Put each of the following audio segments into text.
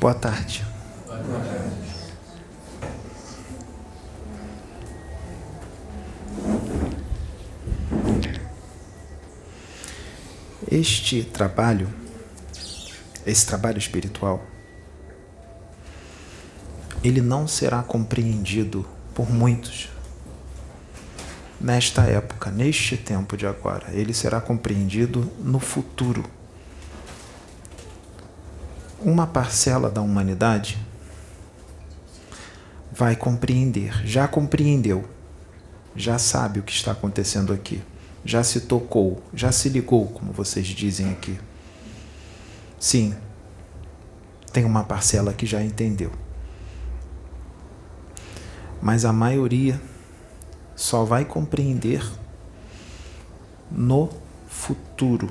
Boa tarde. Boa tarde. Este trabalho, esse trabalho espiritual, ele não será compreendido por muitos nesta época, neste tempo de agora. Ele será compreendido no futuro. Uma parcela da humanidade vai compreender, já compreendeu, já sabe o que está acontecendo aqui, já se tocou, já se ligou, como vocês dizem aqui. Sim, tem uma parcela que já entendeu. Mas a maioria só vai compreender no futuro.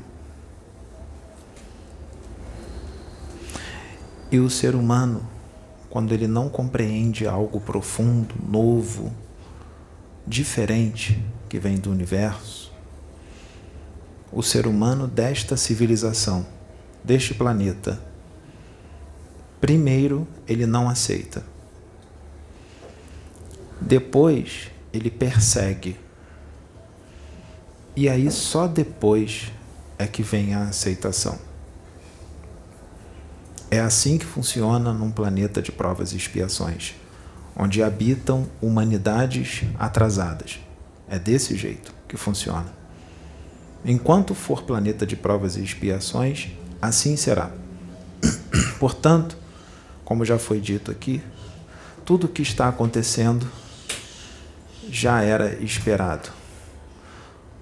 E o ser humano, quando ele não compreende algo profundo, novo, diferente que vem do universo, o ser humano desta civilização, deste planeta, primeiro ele não aceita. Depois ele persegue. E aí só depois é que vem a aceitação. É assim que funciona num planeta de provas e expiações, onde habitam humanidades atrasadas. É desse jeito que funciona. Enquanto for planeta de provas e expiações, assim será. Portanto, como já foi dito aqui, tudo o que está acontecendo já era esperado.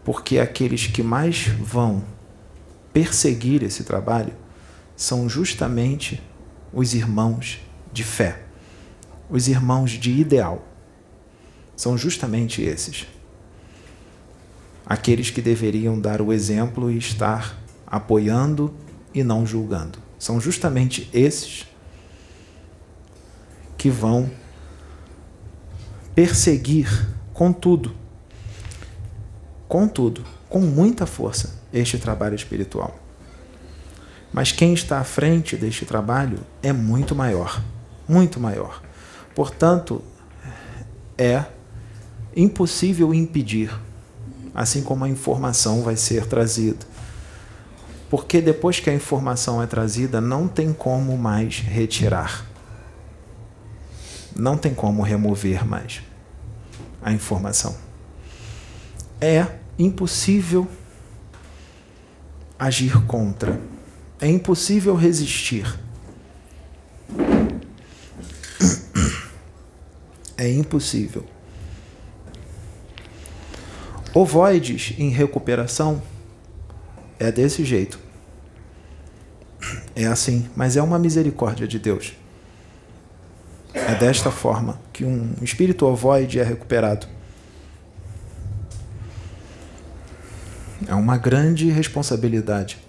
Porque aqueles que mais vão perseguir esse trabalho são justamente os irmãos de fé, os irmãos de ideal. São justamente esses. Aqueles que deveriam dar o exemplo e estar apoiando e não julgando. São justamente esses que vão perseguir Contudo, contudo, com muita força, este trabalho espiritual. Mas quem está à frente deste trabalho é muito maior, muito maior. Portanto, é impossível impedir, assim como a informação vai ser trazida. Porque depois que a informação é trazida, não tem como mais retirar. Não tem como remover mais a informação. É impossível agir contra. É impossível resistir. É impossível. Ovoides em recuperação é desse jeito. É assim, mas é uma misericórdia de Deus. É desta forma que um espírito ovoide é recuperado. É uma grande responsabilidade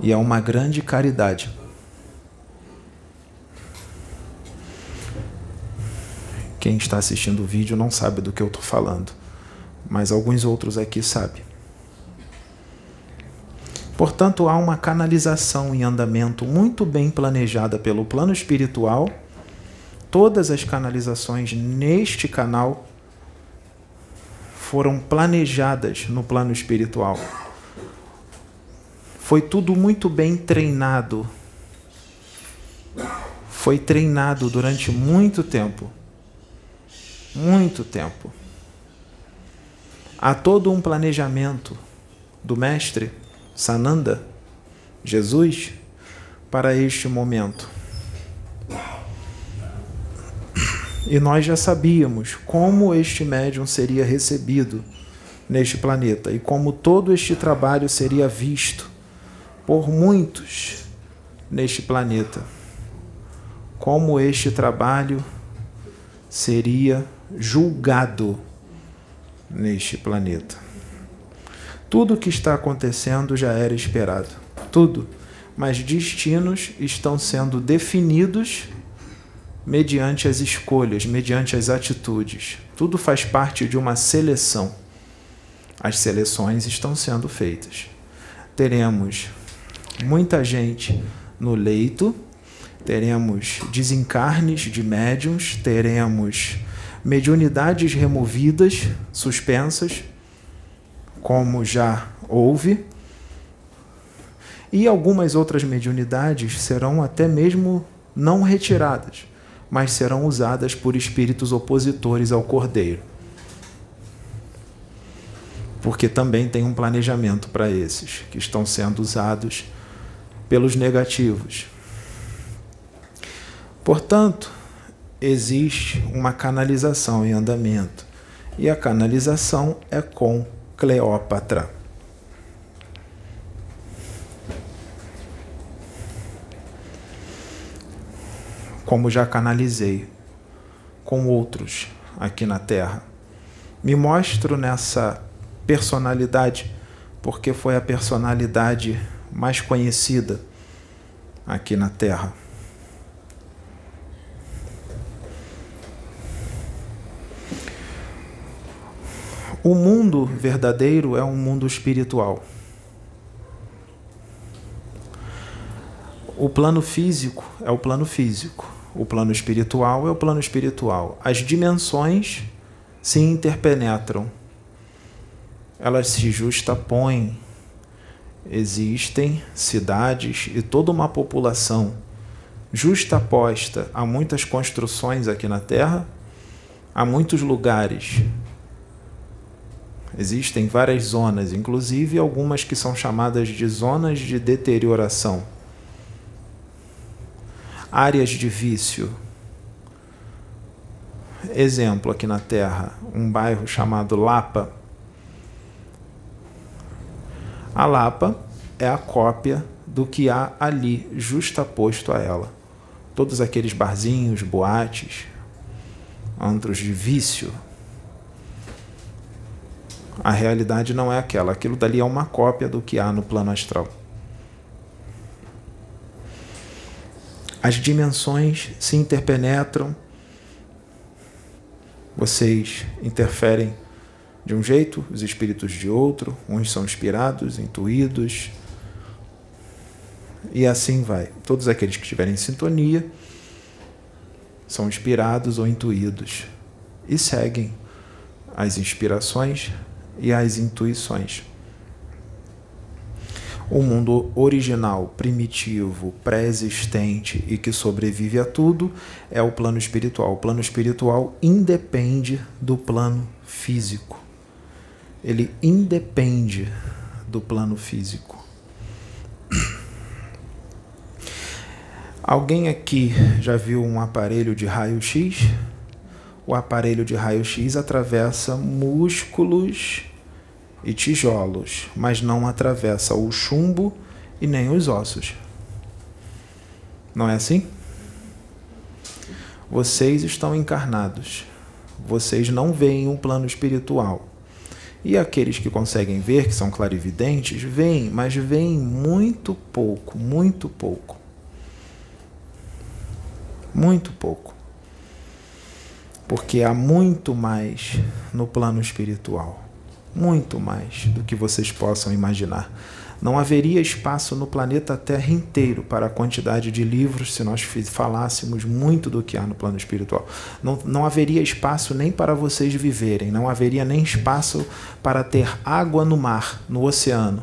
e é uma grande caridade. Quem está assistindo o vídeo não sabe do que eu estou falando, mas alguns outros aqui sabem. Portanto, há uma canalização em andamento muito bem planejada pelo plano espiritual todas as canalizações neste canal foram planejadas no plano espiritual. Foi tudo muito bem treinado. Foi treinado durante muito tempo. Muito tempo. Há todo um planejamento do Mestre Sananda, Jesus, para este momento. E nós já sabíamos como este médium seria recebido neste planeta e como todo este trabalho seria visto por muitos neste planeta. Como este trabalho seria julgado neste planeta. Tudo o que está acontecendo já era esperado. Tudo. Mas destinos estão sendo definidos mediante as escolhas, mediante as atitudes. Tudo faz parte de uma seleção. As seleções estão sendo feitas. Teremos muita gente no leito, teremos desencarnes de médiums, teremos mediunidades removidas, suspensas, como já houve, e algumas outras mediunidades serão até mesmo não retiradas, mas serão usadas por espíritos opositores ao Cordeiro. Porque também tem um planejamento para esses que estão sendo usados pelos negativos. Portanto, existe uma canalização em andamento. E a canalização é com Cleópatra. Como já canalizei com outros aqui na Terra. Me mostro nessa personalidade porque foi a personalidade mais conhecida aqui na Terra. O mundo verdadeiro é um mundo espiritual. O plano físico é o plano físico. O plano espiritual é o plano espiritual. As dimensões se interpenetram. Elas se justapõem. Existem cidades e toda uma população justaposta a muitas construções aqui na Terra, a muitos lugares Existem várias zonas, inclusive algumas que são chamadas de zonas de deterioração. Áreas de vício. Exemplo aqui na Terra, um bairro chamado Lapa. A Lapa é a cópia do que há ali, justaposto a ela. Todos aqueles barzinhos, boates, antros de vício, a realidade não é aquela. Aquilo dali é uma cópia do que há no plano astral. As dimensões se interpenetram, vocês interferem de um jeito, os espíritos de outro, uns são inspirados, intuídos, e assim vai. Todos aqueles que estiverem em sintonia são inspirados ou intuídos e seguem as inspirações e as intuições. O mundo original, primitivo, pré-existente e que sobrevive a tudo é o plano espiritual. O plano espiritual independe do plano físico. Ele independe do plano físico. Alguém aqui já viu um aparelho de raio-x? O aparelho de raio-x atravessa músculos e tijolos, mas não atravessa o chumbo e nem os ossos. Não é assim? Vocês estão encarnados. Vocês não veem um plano espiritual. E aqueles que conseguem ver, que são clarividentes, veem, mas veem muito pouco, muito pouco. Muito pouco. Porque há muito mais no plano espiritual muito mais do que vocês possam imaginar. Não haveria espaço no planeta Terra inteiro para a quantidade de livros se nós falássemos muito do que há no plano espiritual. Não, não haveria espaço nem para vocês viverem, não haveria nem espaço para ter água no mar, no oceano.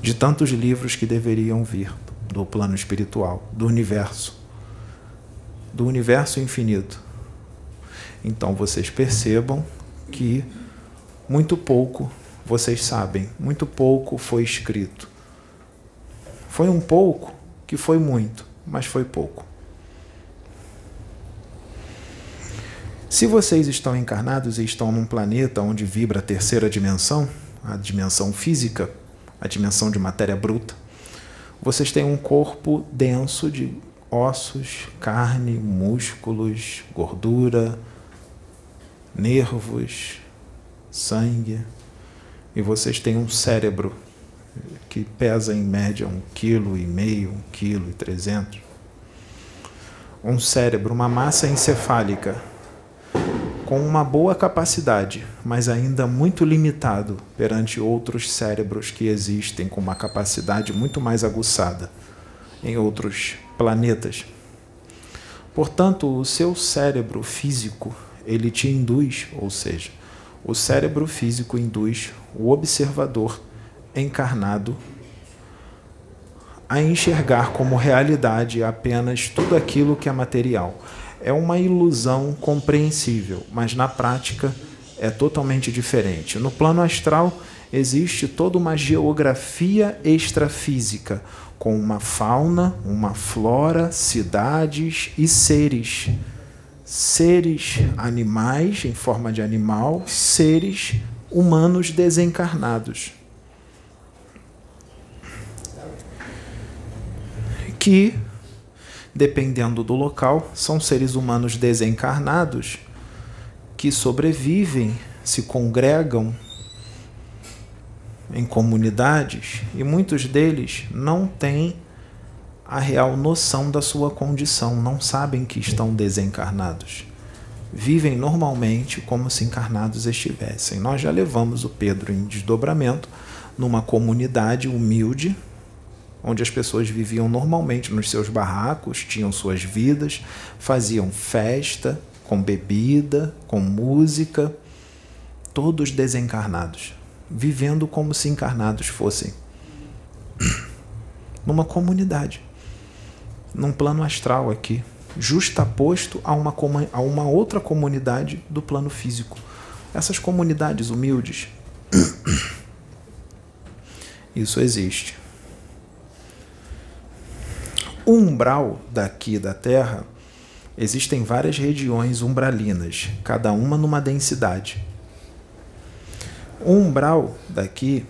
De tantos livros que deveriam vir do plano espiritual, do universo, do universo infinito. Então vocês percebam que muito pouco vocês sabem, muito pouco foi escrito. Foi um pouco que foi muito, mas foi pouco. Se vocês estão encarnados e estão num planeta onde vibra a terceira dimensão, a dimensão física, a dimensão de matéria bruta, vocês têm um corpo denso de ossos, carne, músculos, gordura, nervos, sangue, e vocês têm um cérebro que pesa em média um quilo e meio, um quilo e trezentos. Um cérebro, uma massa encefálica com uma boa capacidade, mas ainda muito limitado perante outros cérebros que existem com uma capacidade muito mais aguçada. em outros planetas. Portanto, o seu cérebro físico, ele te induz, ou seja, o cérebro físico induz o observador encarnado a enxergar como realidade apenas tudo aquilo que é material. É uma ilusão compreensível, mas na prática é totalmente diferente. No plano astral existe toda uma geografia extrafísica, com uma fauna, uma flora, cidades e seres. Seres animais em forma de animal, seres humanos desencarnados. Que, dependendo do local, são seres humanos desencarnados que sobrevivem, se congregam em comunidades e muitos deles não têm a real noção da sua condição, não sabem que estão desencarnados. Vivem normalmente como se encarnados estivessem. Nós já levamos o Pedro em desdobramento numa comunidade humilde, onde as pessoas viviam normalmente nos seus barracos, tinham suas vidas, faziam festa com bebida, com música, todos desencarnados vivendo como se encarnados fossem. Numa comunidade, num plano astral aqui, justaposto a uma, a uma outra comunidade do plano físico. Essas comunidades humildes. Isso existe. O umbral daqui da Terra, existem várias regiões umbralinas, cada uma numa densidade. O umbral daqui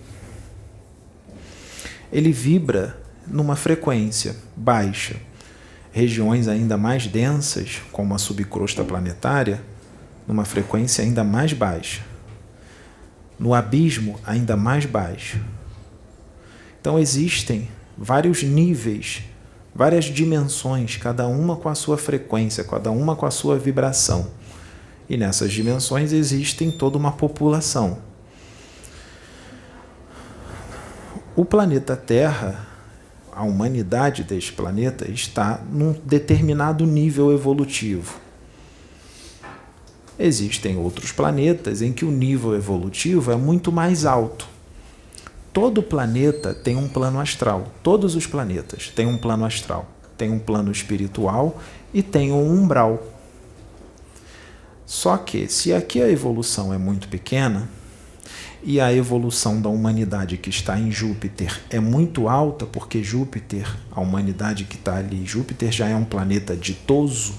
ele vibra numa frequência baixa. Regiões ainda mais densas, como a subcrosta planetária, numa frequência ainda mais baixa. No abismo, ainda mais baixo. Então existem vários níveis, várias dimensões, cada uma com a sua frequência, cada uma com a sua vibração. E nessas dimensões existem toda uma população. O planeta Terra, a humanidade deste planeta, está num determinado nível evolutivo. Existem outros planetas em que o nível evolutivo é muito mais alto. Todo planeta tem um plano astral. Todos os planetas têm um plano astral. Tem um plano espiritual e tem um umbral. Só que, se aqui a evolução é muito pequena, e a evolução da humanidade que está em Júpiter é muito alta, porque Júpiter, a humanidade que está ali, Júpiter já é um planeta ditoso,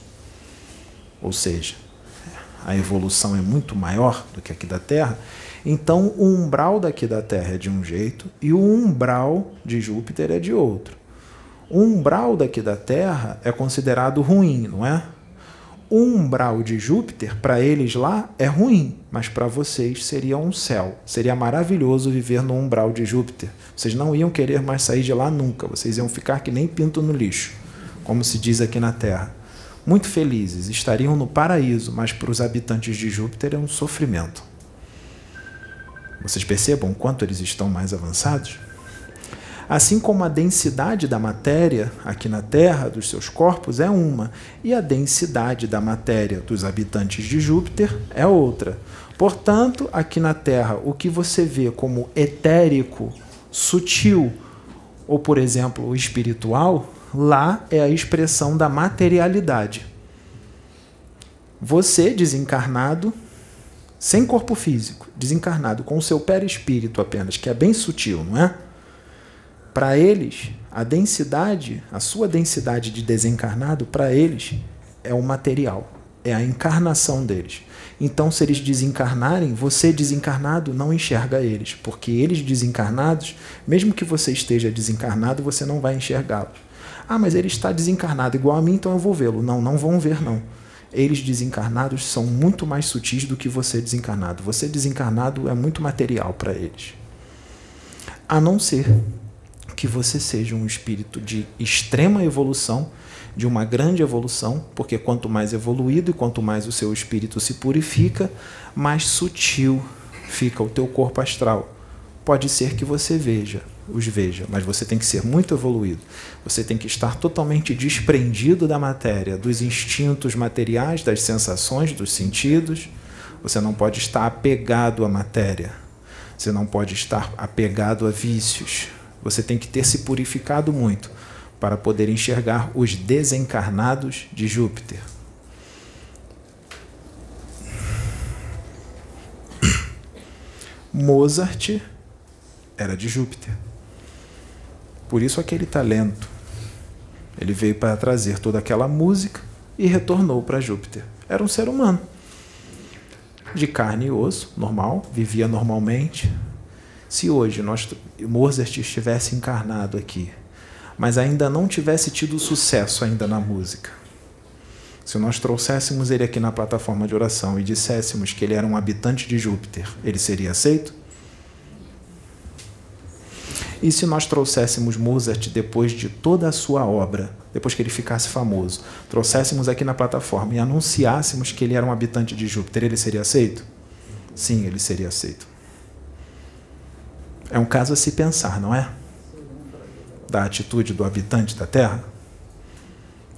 ou seja, a evolução é muito maior do que aqui da Terra. Então, o umbral daqui da Terra é de um jeito e o umbral de Júpiter é de outro. O umbral daqui da Terra é considerado ruim, não é? Umbral de Júpiter, para eles lá, é ruim, mas para vocês seria um céu. Seria maravilhoso viver no umbral de Júpiter. Vocês não iam querer mais sair de lá nunca, vocês iam ficar que nem pinto no lixo, como se diz aqui na Terra. Muito felizes, estariam no paraíso, mas para os habitantes de Júpiter é um sofrimento. Vocês percebam quanto eles estão mais avançados? Assim como a densidade da matéria aqui na Terra, dos seus corpos, é uma, e a densidade da matéria dos habitantes de Júpiter é outra. Portanto, aqui na Terra, o que você vê como etérico, sutil, ou, por exemplo, espiritual, lá é a expressão da materialidade. Você, desencarnado, sem corpo físico, desencarnado, com o seu perispírito apenas, que é bem sutil, não é? Para eles, a densidade, a sua densidade de desencarnado, para eles, é o material, é a encarnação deles. Então, se eles desencarnarem, você desencarnado não enxerga eles, porque eles desencarnados, mesmo que você esteja desencarnado, você não vai enxergá-los. Ah, mas ele está desencarnado igual a mim, então eu vou vê-lo. Não, não vão ver, não. Eles desencarnados são muito mais sutis do que você desencarnado. Você desencarnado é muito material para eles. A não ser que você seja um espírito de extrema evolução, de uma grande evolução, porque quanto mais evoluído e quanto mais o seu espírito se purifica, mais sutil fica o teu corpo astral. pode ser que você veja, os veja, mas você tem que ser muito evoluído. Você tem que estar totalmente desprendido da matéria, dos instintos materiais, das sensações, dos sentidos. Você não pode estar apegado à matéria. Você não pode estar apegado a vícios. Você tem que ter se purificado muito para poder enxergar os desencarnados de Júpiter. Mozart era de Júpiter. Por isso aquele talento. Ele veio para trazer toda aquela música e retornou para Júpiter. Era um ser humano. De carne e osso, normal, vivia normalmente. Se hoje nós, Mozart estivesse encarnado aqui, mas ainda não tivesse tido sucesso ainda na música, se nós trouxéssemos ele aqui na plataforma de oração e disséssemos que ele era um habitante de Júpiter, ele seria aceito? E se nós trouxéssemos Mozart depois de toda a sua obra, depois que ele ficasse famoso, trouxéssemos aqui na plataforma e anunciássemos que ele era um habitante de Júpiter, ele seria aceito? Sim, ele seria aceito. É um caso a se pensar, não é? Da atitude do habitante da Terra,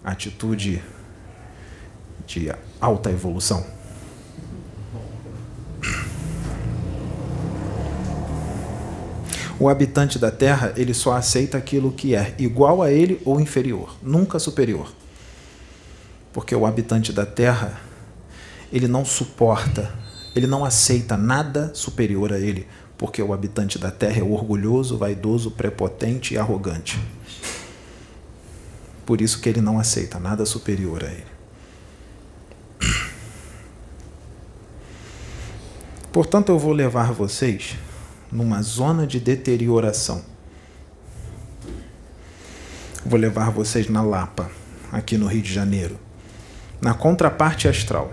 atitude de alta evolução. O habitante da Terra, ele só aceita aquilo que é igual a ele ou inferior, nunca superior. Porque o habitante da Terra, ele não suporta, ele não aceita nada superior a ele, porque o habitante da Terra é orgulhoso, vaidoso, prepotente e arrogante. Por isso que ele não aceita nada superior a ele. Portanto, eu vou levar vocês numa zona de deterioração. Vou levar vocês na Lapa, aqui no Rio de Janeiro, na contraparte astral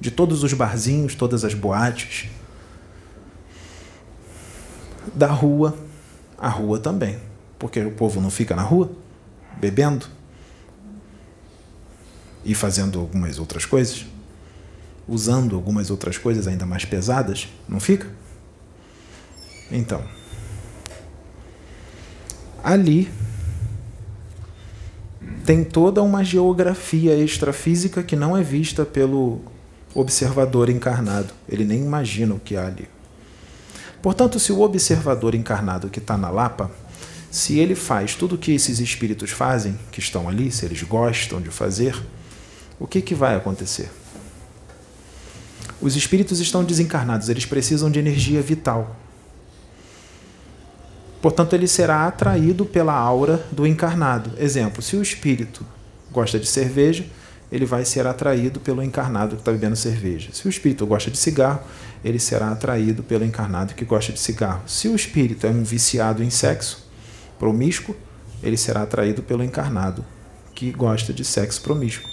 de todos os barzinhos, todas as boates, da rua, a rua também, porque o povo não fica na rua bebendo e fazendo algumas outras coisas usando algumas outras coisas ainda mais pesadas, não fica? Então, ali tem toda uma geografia extrafísica que não é vista pelo observador encarnado. Ele nem imagina o que há ali. Portanto, se o observador encarnado que está na Lapa, se ele faz tudo o que esses espíritos fazem, que estão ali, se eles gostam de fazer, o que, que vai acontecer? Os espíritos estão desencarnados, eles precisam de energia vital. Portanto, ele será atraído pela aura do encarnado. Exemplo: se o espírito gosta de cerveja, ele vai ser atraído pelo encarnado que está bebendo cerveja. Se o espírito gosta de cigarro, ele será atraído pelo encarnado que gosta de cigarro. Se o espírito é um viciado em sexo promíscuo, ele será atraído pelo encarnado que gosta de sexo promíscuo.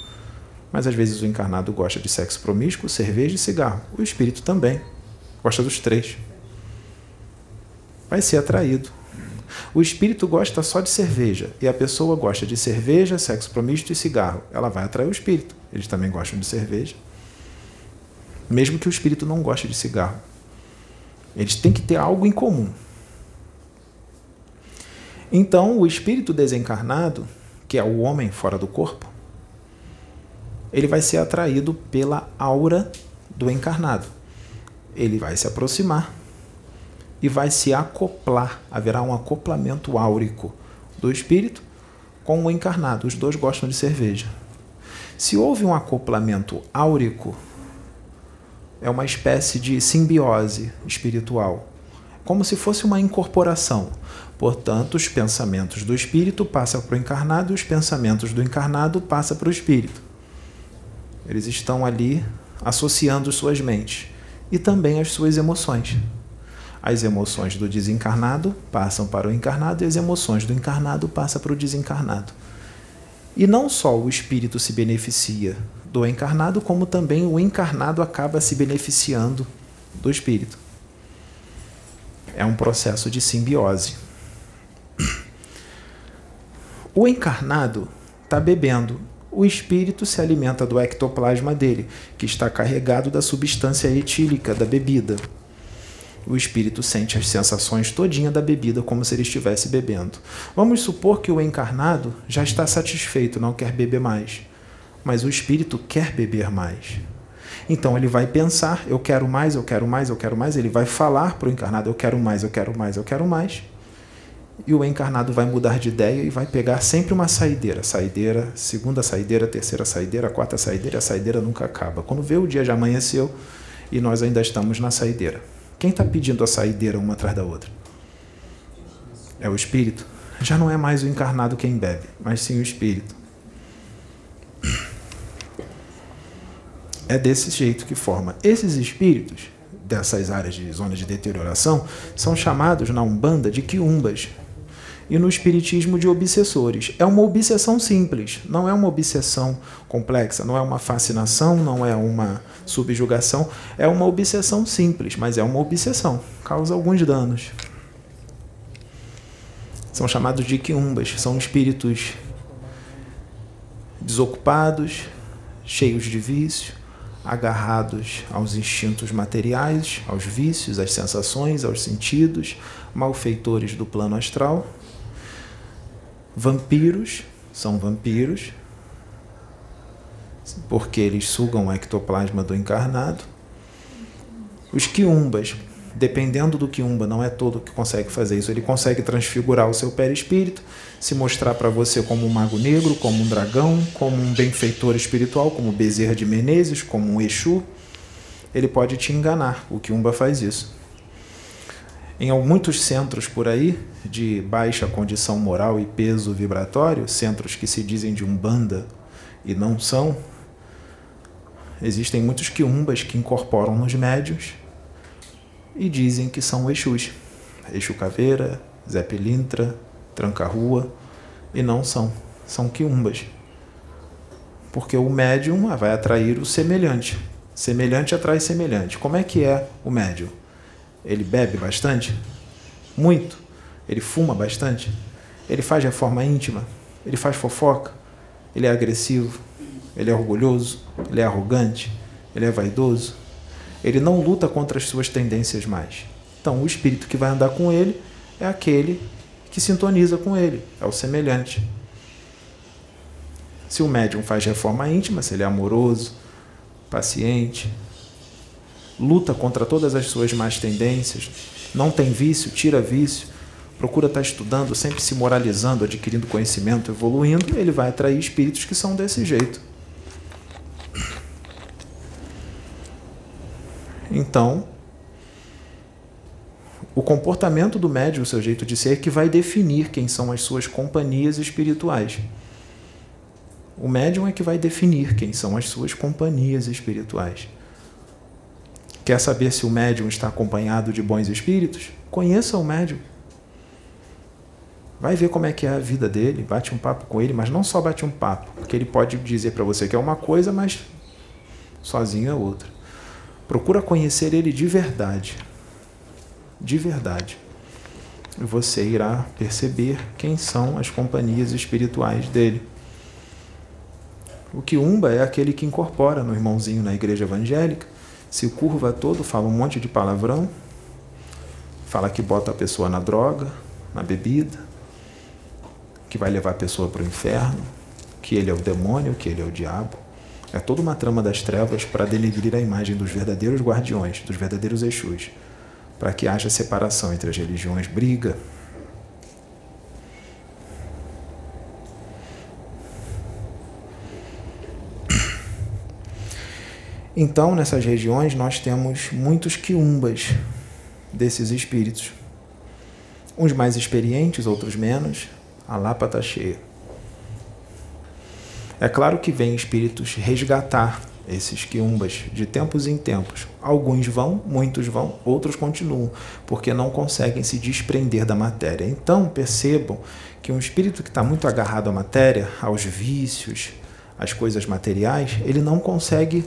Mas às vezes o encarnado gosta de sexo promíscuo, cerveja e cigarro. O espírito também. Gosta dos três. Vai ser atraído. O espírito gosta só de cerveja e a pessoa gosta de cerveja, sexo promíscuo e cigarro. Ela vai atrair o espírito. Eles também gostam de cerveja. Mesmo que o espírito não goste de cigarro. Eles têm que ter algo em comum. Então, o espírito desencarnado, que é o homem fora do corpo, ele vai ser atraído pela aura do encarnado. Ele vai se aproximar e vai se acoplar, haverá um acoplamento áurico do espírito com o encarnado. Os dois gostam de cerveja. Se houve um acoplamento áurico, é uma espécie de simbiose espiritual, como se fosse uma incorporação. Portanto, os pensamentos do espírito passam para o encarnado e os pensamentos do encarnado passam para o espírito. Eles estão ali associando suas mentes e também as suas emoções. As emoções do desencarnado passam para o encarnado e as emoções do encarnado passam para o desencarnado. E não só o espírito se beneficia do encarnado, como também o encarnado acaba se beneficiando do espírito. É um processo de simbiose. O encarnado está bebendo o espírito se alimenta do ectoplasma dele, que está carregado da substância etílica da bebida. O espírito sente as sensações todinha da bebida como se ele estivesse bebendo. Vamos supor que o encarnado já está satisfeito, não quer beber mais, mas o espírito quer beber mais. Então ele vai pensar, eu quero mais, eu quero mais, eu quero mais, ele vai falar para o encarnado, eu quero mais, eu quero mais, eu quero mais. E o encarnado vai mudar de ideia e vai pegar sempre uma saideira. Saideira, segunda saideira, terceira saideira, quarta saideira, a saideira nunca acaba. Quando vê o dia já amanheceu e nós ainda estamos na saideira. Quem está pedindo a saideira uma atrás da outra? É o espírito. Já não é mais o encarnado quem bebe, mas sim o espírito. É desse jeito que forma. Esses espíritos dessas áreas de zonas de deterioração são chamados na Umbanda de quiumbas e no espiritismo de obsessores. É uma obsessão simples, não é uma obsessão complexa, não é uma fascinação, não é uma subjugação, é uma obsessão simples, mas é uma obsessão, causa alguns danos. São chamados de quiumbas, são espíritos desocupados, cheios de vício, agarrados aos instintos materiais, aos vícios, às sensações, aos sentidos, malfeitores do plano astral Vampiros são vampiros, porque eles sugam o ectoplasma do encarnado. Os quiumbas, dependendo do quiumba, não é todo que consegue fazer isso. Ele consegue transfigurar o seu perispírito, se mostrar para você como um mago negro, como um dragão, como um benfeitor espiritual, como Bezerra de Menezes, como um Exu. Ele pode te enganar. O quiumba faz isso. Em muitos centros por aí, de baixa condição moral e peso vibratório, centros que se dizem de umbanda e não são, existem muitos quiumbas que incorporam nos médios e dizem que são Exus. Exu Caveira, Zé Pilintra, Tranca-Rua, e não são. São quiumbas. Porque o médium vai atrair o semelhante. Semelhante atrai semelhante. Como é que é o médium? Ele bebe bastante? Muito? Ele fuma bastante? Ele faz reforma íntima? Ele faz fofoca? Ele é agressivo? Ele é orgulhoso? Ele é arrogante? Ele é vaidoso? Ele não luta contra as suas tendências mais. Então, o espírito que vai andar com ele é aquele que sintoniza com ele, é o semelhante. Se o médium faz reforma íntima, se ele é amoroso, paciente, luta contra todas as suas más tendências, não tem vício, tira vício, procura estar estudando, sempre se moralizando, adquirindo conhecimento, evoluindo, ele vai atrair espíritos que são desse jeito. Então, o comportamento do médium, o seu jeito de ser, é que vai definir quem são as suas companhias espirituais. O médium é que vai definir quem são as suas companhias espirituais. Quer saber se o médium está acompanhado de bons espíritos? Conheça o médium. Vai ver como é que é a vida dele, bate um papo com ele, mas não só bate um papo, porque ele pode dizer para você que é uma coisa, mas sozinho é outra. Procura conhecer ele de verdade. De verdade. E você irá perceber quem são as companhias espirituais dele. O quiumba é aquele que incorpora no irmãozinho na igreja evangélica se curva todo, fala um monte de palavrão, fala que bota a pessoa na droga, na bebida, que vai levar a pessoa para o inferno, que ele é o demônio, que ele é o diabo. É toda uma trama das trevas para denegrir a imagem dos verdadeiros guardiões, dos verdadeiros Exus, para que haja separação entre as religiões, briga, Então, nessas regiões, nós temos muitos quiumbas desses espíritos. Uns mais experientes, outros menos. A Lapa está cheia. É claro que vem espíritos resgatar esses quiumbas de tempos em tempos. Alguns vão, muitos vão, outros continuam, porque não conseguem se desprender da matéria. Então percebam que um espírito que está muito agarrado à matéria, aos vícios, às coisas materiais, ele não consegue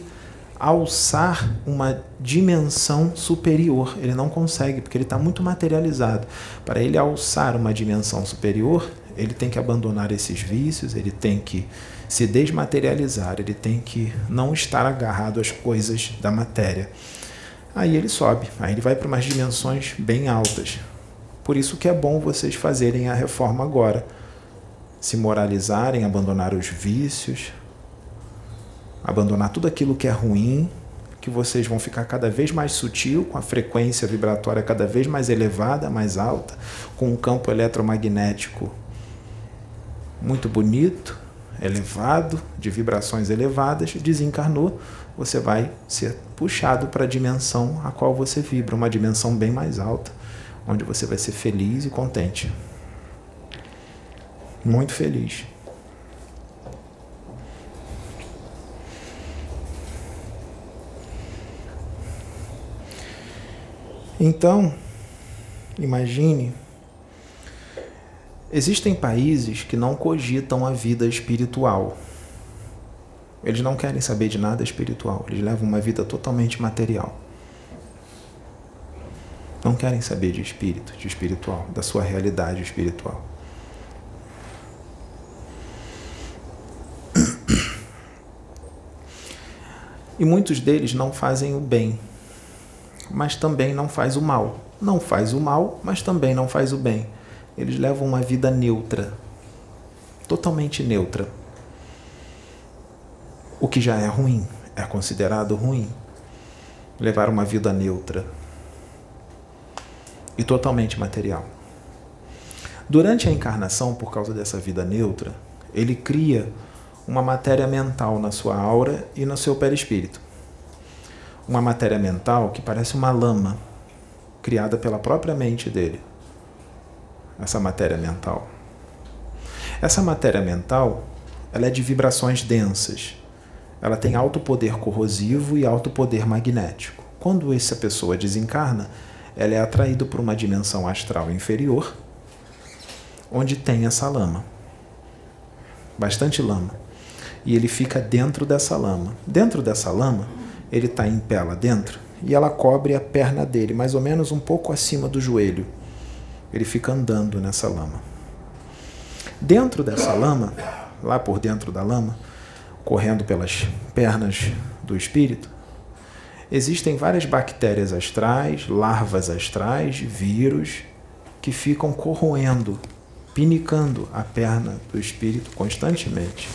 alçar uma dimensão superior. Ele não consegue, porque ele está muito materializado. Para ele alçar uma dimensão superior, ele tem que abandonar esses vícios, ele tem que se desmaterializar, ele tem que não estar agarrado às coisas da matéria. Aí ele sobe, aí ele vai para umas dimensões bem altas. Por isso que é bom vocês fazerem a reforma agora. Se moralizarem, abandonar os vícios, abandonar tudo aquilo que é ruim, que vocês vão ficar cada vez mais sutil, com a frequência vibratória cada vez mais elevada, mais alta, com um campo eletromagnético muito bonito, elevado, de vibrações elevadas, desencarnou, você vai ser puxado para a dimensão a qual você vibra, uma dimensão bem mais alta, onde você vai ser feliz e contente. Muito feliz. Então, imagine, existem países que não cogitam a vida espiritual. Eles não querem saber de nada espiritual, eles levam uma vida totalmente material. Não querem saber de espírito, de espiritual, da sua realidade espiritual. E muitos deles não fazem o bem, mas também não faz o mal. Não faz o mal, mas também não faz o bem. Eles levam uma vida neutra, totalmente neutra. O que já é ruim, é considerado ruim. Levar uma vida neutra e totalmente material. Durante a encarnação, por causa dessa vida neutra, ele cria uma matéria mental na sua aura e no seu perispírito. Uma matéria mental que parece uma lama criada pela própria mente dele. Essa matéria mental. Essa matéria mental, ela é de vibrações densas ela tem alto poder corrosivo e alto poder magnético. Quando essa pessoa desencarna, ela é atraída por uma dimensão astral inferior, onde tem essa lama. Bastante lama. E ele fica dentro dessa lama. Dentro dessa lama, ele está em pé lá dentro e ela cobre a perna dele, mais ou menos um pouco acima do joelho. Ele fica andando nessa lama. Dentro dessa lama, lá por dentro da lama, correndo pelas pernas do espírito, existem várias bactérias astrais, larvas astrais, vírus que ficam corroendo, pinicando a perna do espírito constantemente.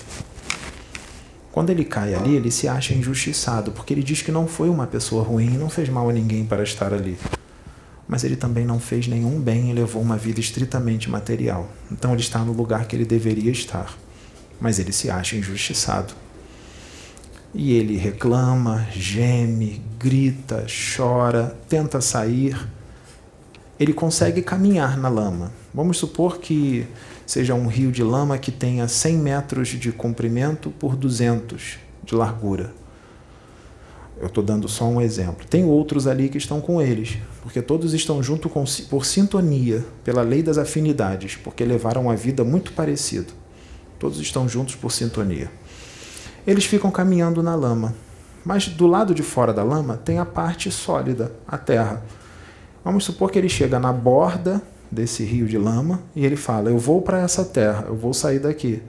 Quando ele cai ali, ele se acha injustiçado, porque ele diz que não foi uma pessoa ruim, não fez mal a ninguém para estar ali. Mas ele também não fez nenhum bem e levou uma vida estritamente material. Então ele está no lugar que ele deveria estar mas ele se acha injustiçado. E ele reclama, geme, grita, chora, tenta sair. Ele consegue caminhar na lama. Vamos supor que seja um rio de lama que tenha 100 metros de comprimento por 200 de largura. Eu estou dando só um exemplo. Tem outros ali que estão com eles, porque todos estão juntos por sintonia, pela lei das afinidades, porque levaram a vida muito parecida. Todos estão juntos por sintonia. Eles ficam caminhando na lama, mas do lado de fora da lama tem a parte sólida, a terra. Vamos supor que ele chega na borda desse rio de lama e ele fala: Eu vou para essa terra, eu vou sair daqui.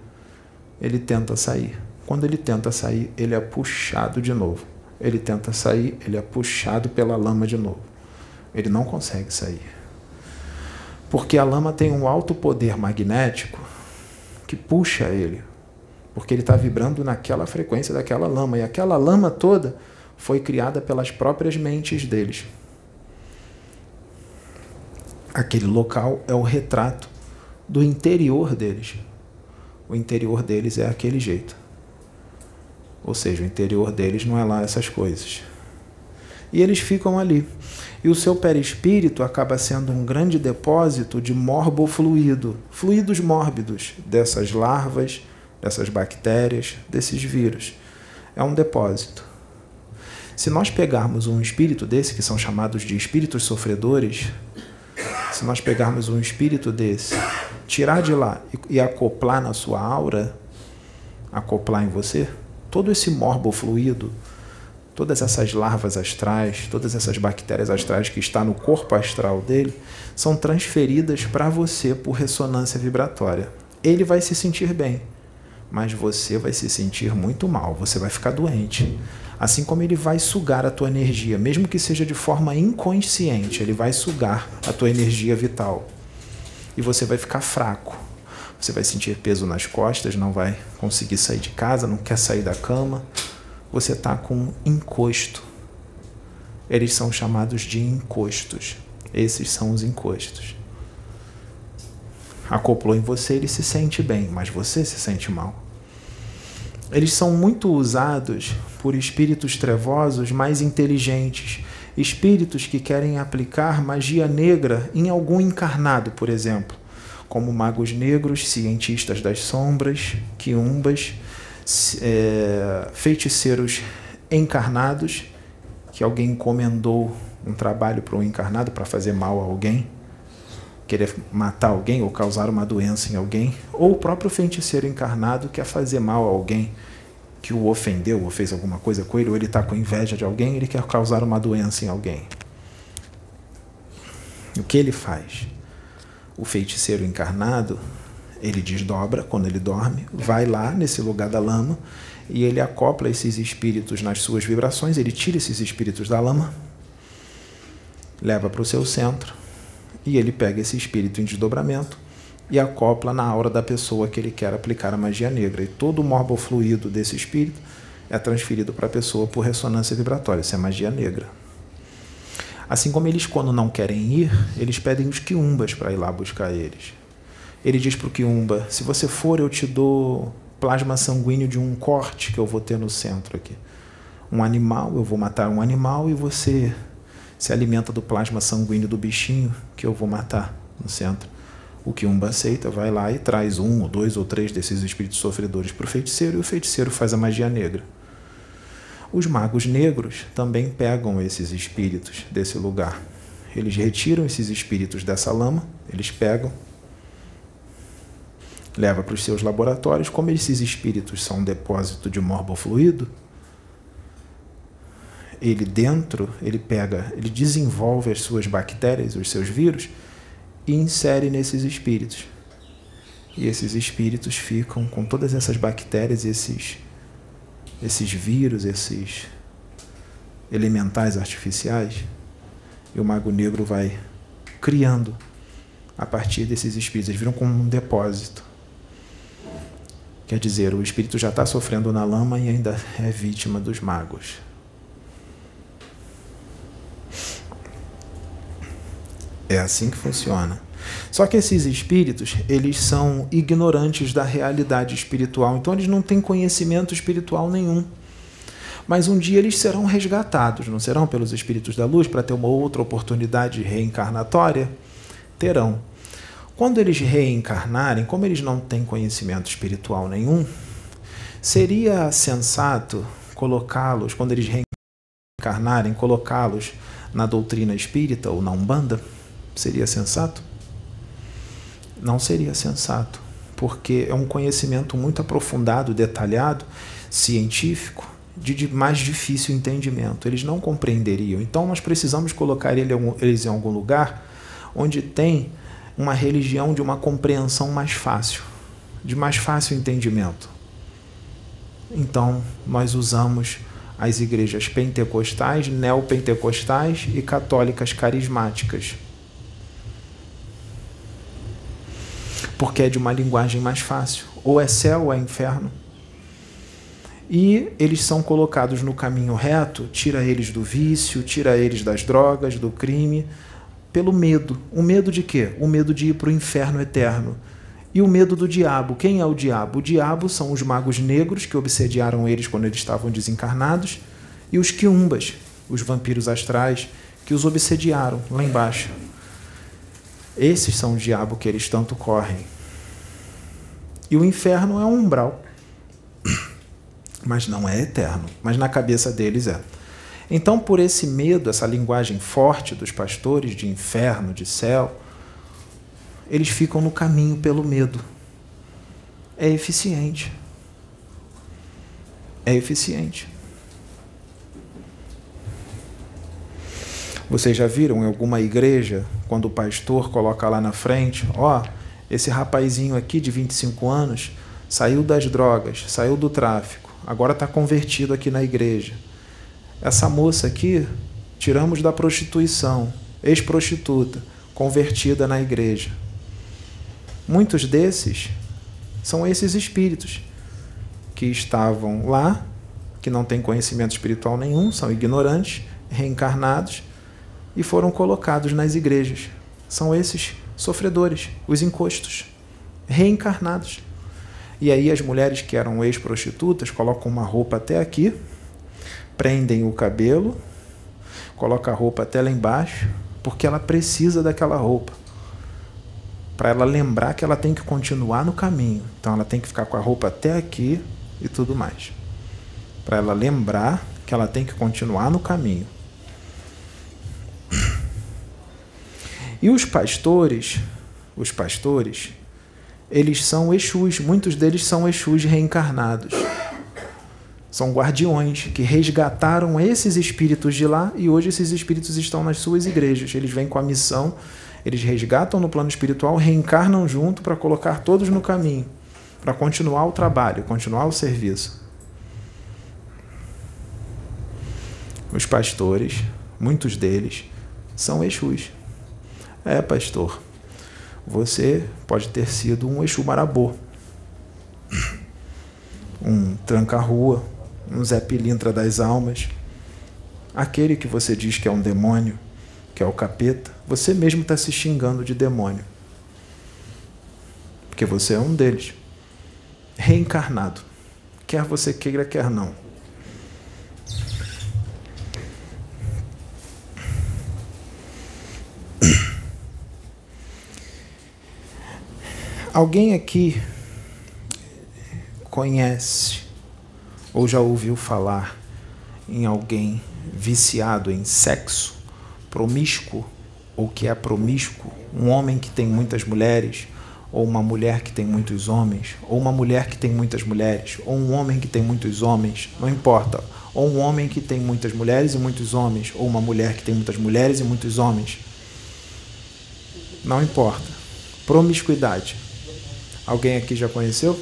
Ele tenta sair. Quando ele tenta sair, ele é puxado de novo. Ele tenta sair, ele é puxado pela lama de novo. Ele não consegue sair. Porque a lama tem um alto poder magnético que puxa ele, porque ele está vibrando naquela frequência daquela lama, e aquela lama toda foi criada pelas próprias mentes deles. Aquele local é o retrato do interior deles. O interior deles é aquele jeito. Ou seja, o interior deles não é lá essas coisas. E eles ficam ali e o seu perispírito acaba sendo um grande depósito de morbofluido, fluidos mórbidos dessas larvas, dessas bactérias, desses vírus. É um depósito. Se nós pegarmos um espírito desse, que são chamados de espíritos sofredores, se nós pegarmos um espírito desse, tirar de lá e acoplar na sua aura, acoplar em você, todo esse morbofluido, todas essas larvas astrais, todas essas bactérias astrais que está no corpo astral dele, são transferidas para você por ressonância vibratória. Ele vai se sentir bem, mas você vai se sentir muito mal, você vai ficar doente. Assim como ele vai sugar a tua energia, mesmo que seja de forma inconsciente, ele vai sugar a tua energia vital. E você vai ficar fraco. Você vai sentir peso nas costas, não vai conseguir sair de casa, não quer sair da cama. Você está com encosto. Eles são chamados de encostos. Esses são os encostos. Acoplou em você, ele se sente bem, mas você se sente mal eles são muito usados por espíritos trevosos mais inteligentes, espíritos que querem aplicar magia negra em algum encarnado, por exemplo, como magos negros, cientistas das sombras, quiumbas, é, feiticeiros encarnados, que alguém encomendou um trabalho para um encarnado para fazer mal a alguém, querer matar alguém ou causar uma doença em alguém, ou o próprio feiticeiro encarnado quer fazer mal a alguém que o ofendeu ou fez alguma coisa com ele, ou ele está com inveja de alguém, ele quer causar uma doença em alguém. O que ele faz? O feiticeiro encarnado, ele desdobra quando ele dorme, vai lá nesse lugar da lama e ele acopla esses espíritos nas suas vibrações, ele tira esses espíritos da lama, leva para o seu centro e ele pega esse espírito em desdobramento e acopla na aura da pessoa que ele quer aplicar a magia negra. E todo o morbo fluido desse espírito é transferido para a pessoa por ressonância vibratória. Isso é magia negra. Assim como eles, quando não querem ir, eles pedem os quiumbas para ir lá buscar eles. Ele diz para o quiumba: se você for, eu te dou plasma sanguíneo de um corte que eu vou ter no centro aqui. Um animal, eu vou matar um animal e você se alimenta do plasma sanguíneo do bichinho que eu vou matar no centro. O Kiumba aceita, vai lá e traz um, ou dois ou três desses espíritos sofredores para o feiticeiro e o feiticeiro faz a magia negra. Os magos negros também pegam esses espíritos desse lugar. Eles retiram esses espíritos dessa lama, eles pegam, leva para os seus laboratórios. Como esses espíritos são um depósito de morbofluido, ele dentro, ele pega, ele desenvolve as suas bactérias, os seus vírus e insere nesses espíritos. E esses espíritos ficam com todas essas bactérias, esses esses vírus, esses elementais artificiais, e o mago negro vai criando a partir desses espíritos. Eles viram como um depósito. Quer dizer, o espírito já está sofrendo na lama e ainda é vítima dos magos. É assim que funciona. Só que esses espíritos, eles são ignorantes da realidade espiritual, então eles não têm conhecimento espiritual nenhum. Mas um dia eles serão resgatados, não serão pelos espíritos da luz para ter uma outra oportunidade reencarnatória? Terão. Quando eles reencarnarem, como eles não têm conhecimento espiritual nenhum, seria sensato colocá-los, quando eles reencarnarem, colocá-los na doutrina espírita ou na Umbanda? Seria sensato? Não seria sensato, porque é um conhecimento muito aprofundado, detalhado, científico, de mais difícil entendimento. Eles não compreenderiam. Então nós precisamos colocar eles em algum lugar onde tem uma religião de uma compreensão mais fácil, de mais fácil entendimento. Então nós usamos as igrejas pentecostais, neopentecostais e católicas carismáticas porque é de uma linguagem mais fácil. Ou é céu ou é inferno. E eles são colocados no caminho reto, tira eles do vício, tira eles das drogas, do crime, pelo medo. O medo de quê? O medo de ir para o inferno eterno. E o medo do diabo. Quem é o diabo? O diabo são os magos negros que obsediaram eles quando eles estavam desencarnados, e os quiumbas, os vampiros astrais, que os obsediaram lá embaixo. Esses são o diabo que eles tanto correm. E o inferno é um umbral. Mas não é eterno. Mas na cabeça deles é. Então, por esse medo, essa linguagem forte dos pastores de inferno, de céu, eles ficam no caminho pelo medo. É eficiente. É eficiente. Vocês já viram em alguma igreja, quando o pastor coloca lá na frente, ó, oh, esse rapazinho aqui de 25 anos saiu das drogas, saiu do tráfico, agora está convertido aqui na igreja. essa moça aqui, tiramos da prostituição, ex-prostituta, convertida na igreja. Muitos desses são esses espíritos que estavam lá, que não têm conhecimento espiritual nenhum, são ignorantes, reencarnados e foram colocados nas igrejas. São esses sofredores, os encostos, reencarnados. E aí as mulheres que eram ex-prostitutas colocam uma roupa até aqui, prendem o cabelo, colocam a roupa até lá embaixo, porque ela precisa daquela roupa. Para ela lembrar que ela tem que continuar no caminho. Então ela tem que ficar com a roupa até aqui e tudo mais. Para ela lembrar que ela tem que continuar no caminho. E os pastores, os pastores, eles são Exus, muitos deles são Exus reencarnados. São guardiões que resgataram esses espíritos de lá e hoje esses espíritos estão nas suas igrejas. Eles vêm com a missão, eles resgatam no plano espiritual, reencarnam junto para colocar todos no caminho, para continuar o trabalho, continuar o serviço. Os pastores, muitos deles, são Exus. É, pastor, você pode ter sido um Exu Marabô, um tranca-rua, um Zé Pilintra das almas, aquele que você diz que é um demônio, que é o capeta, você mesmo está se xingando de demônio. Porque você é um deles, reencarnado, quer você queira, quer não. Alguém aqui conhece ou já ouviu falar em alguém viciado em sexo, promíscuo ou que é promíscuo, um homem que tem muitas mulheres, ou uma mulher que tem muitos homens, ou uma mulher que tem muitas mulheres, ou um homem que tem muitos homens, não importa, ou um homem que tem muitas mulheres e muitos homens, ou uma mulher que tem muitas mulheres e muitos homens. Não importa. Promiscuidade. Alguém aqui já conheceu?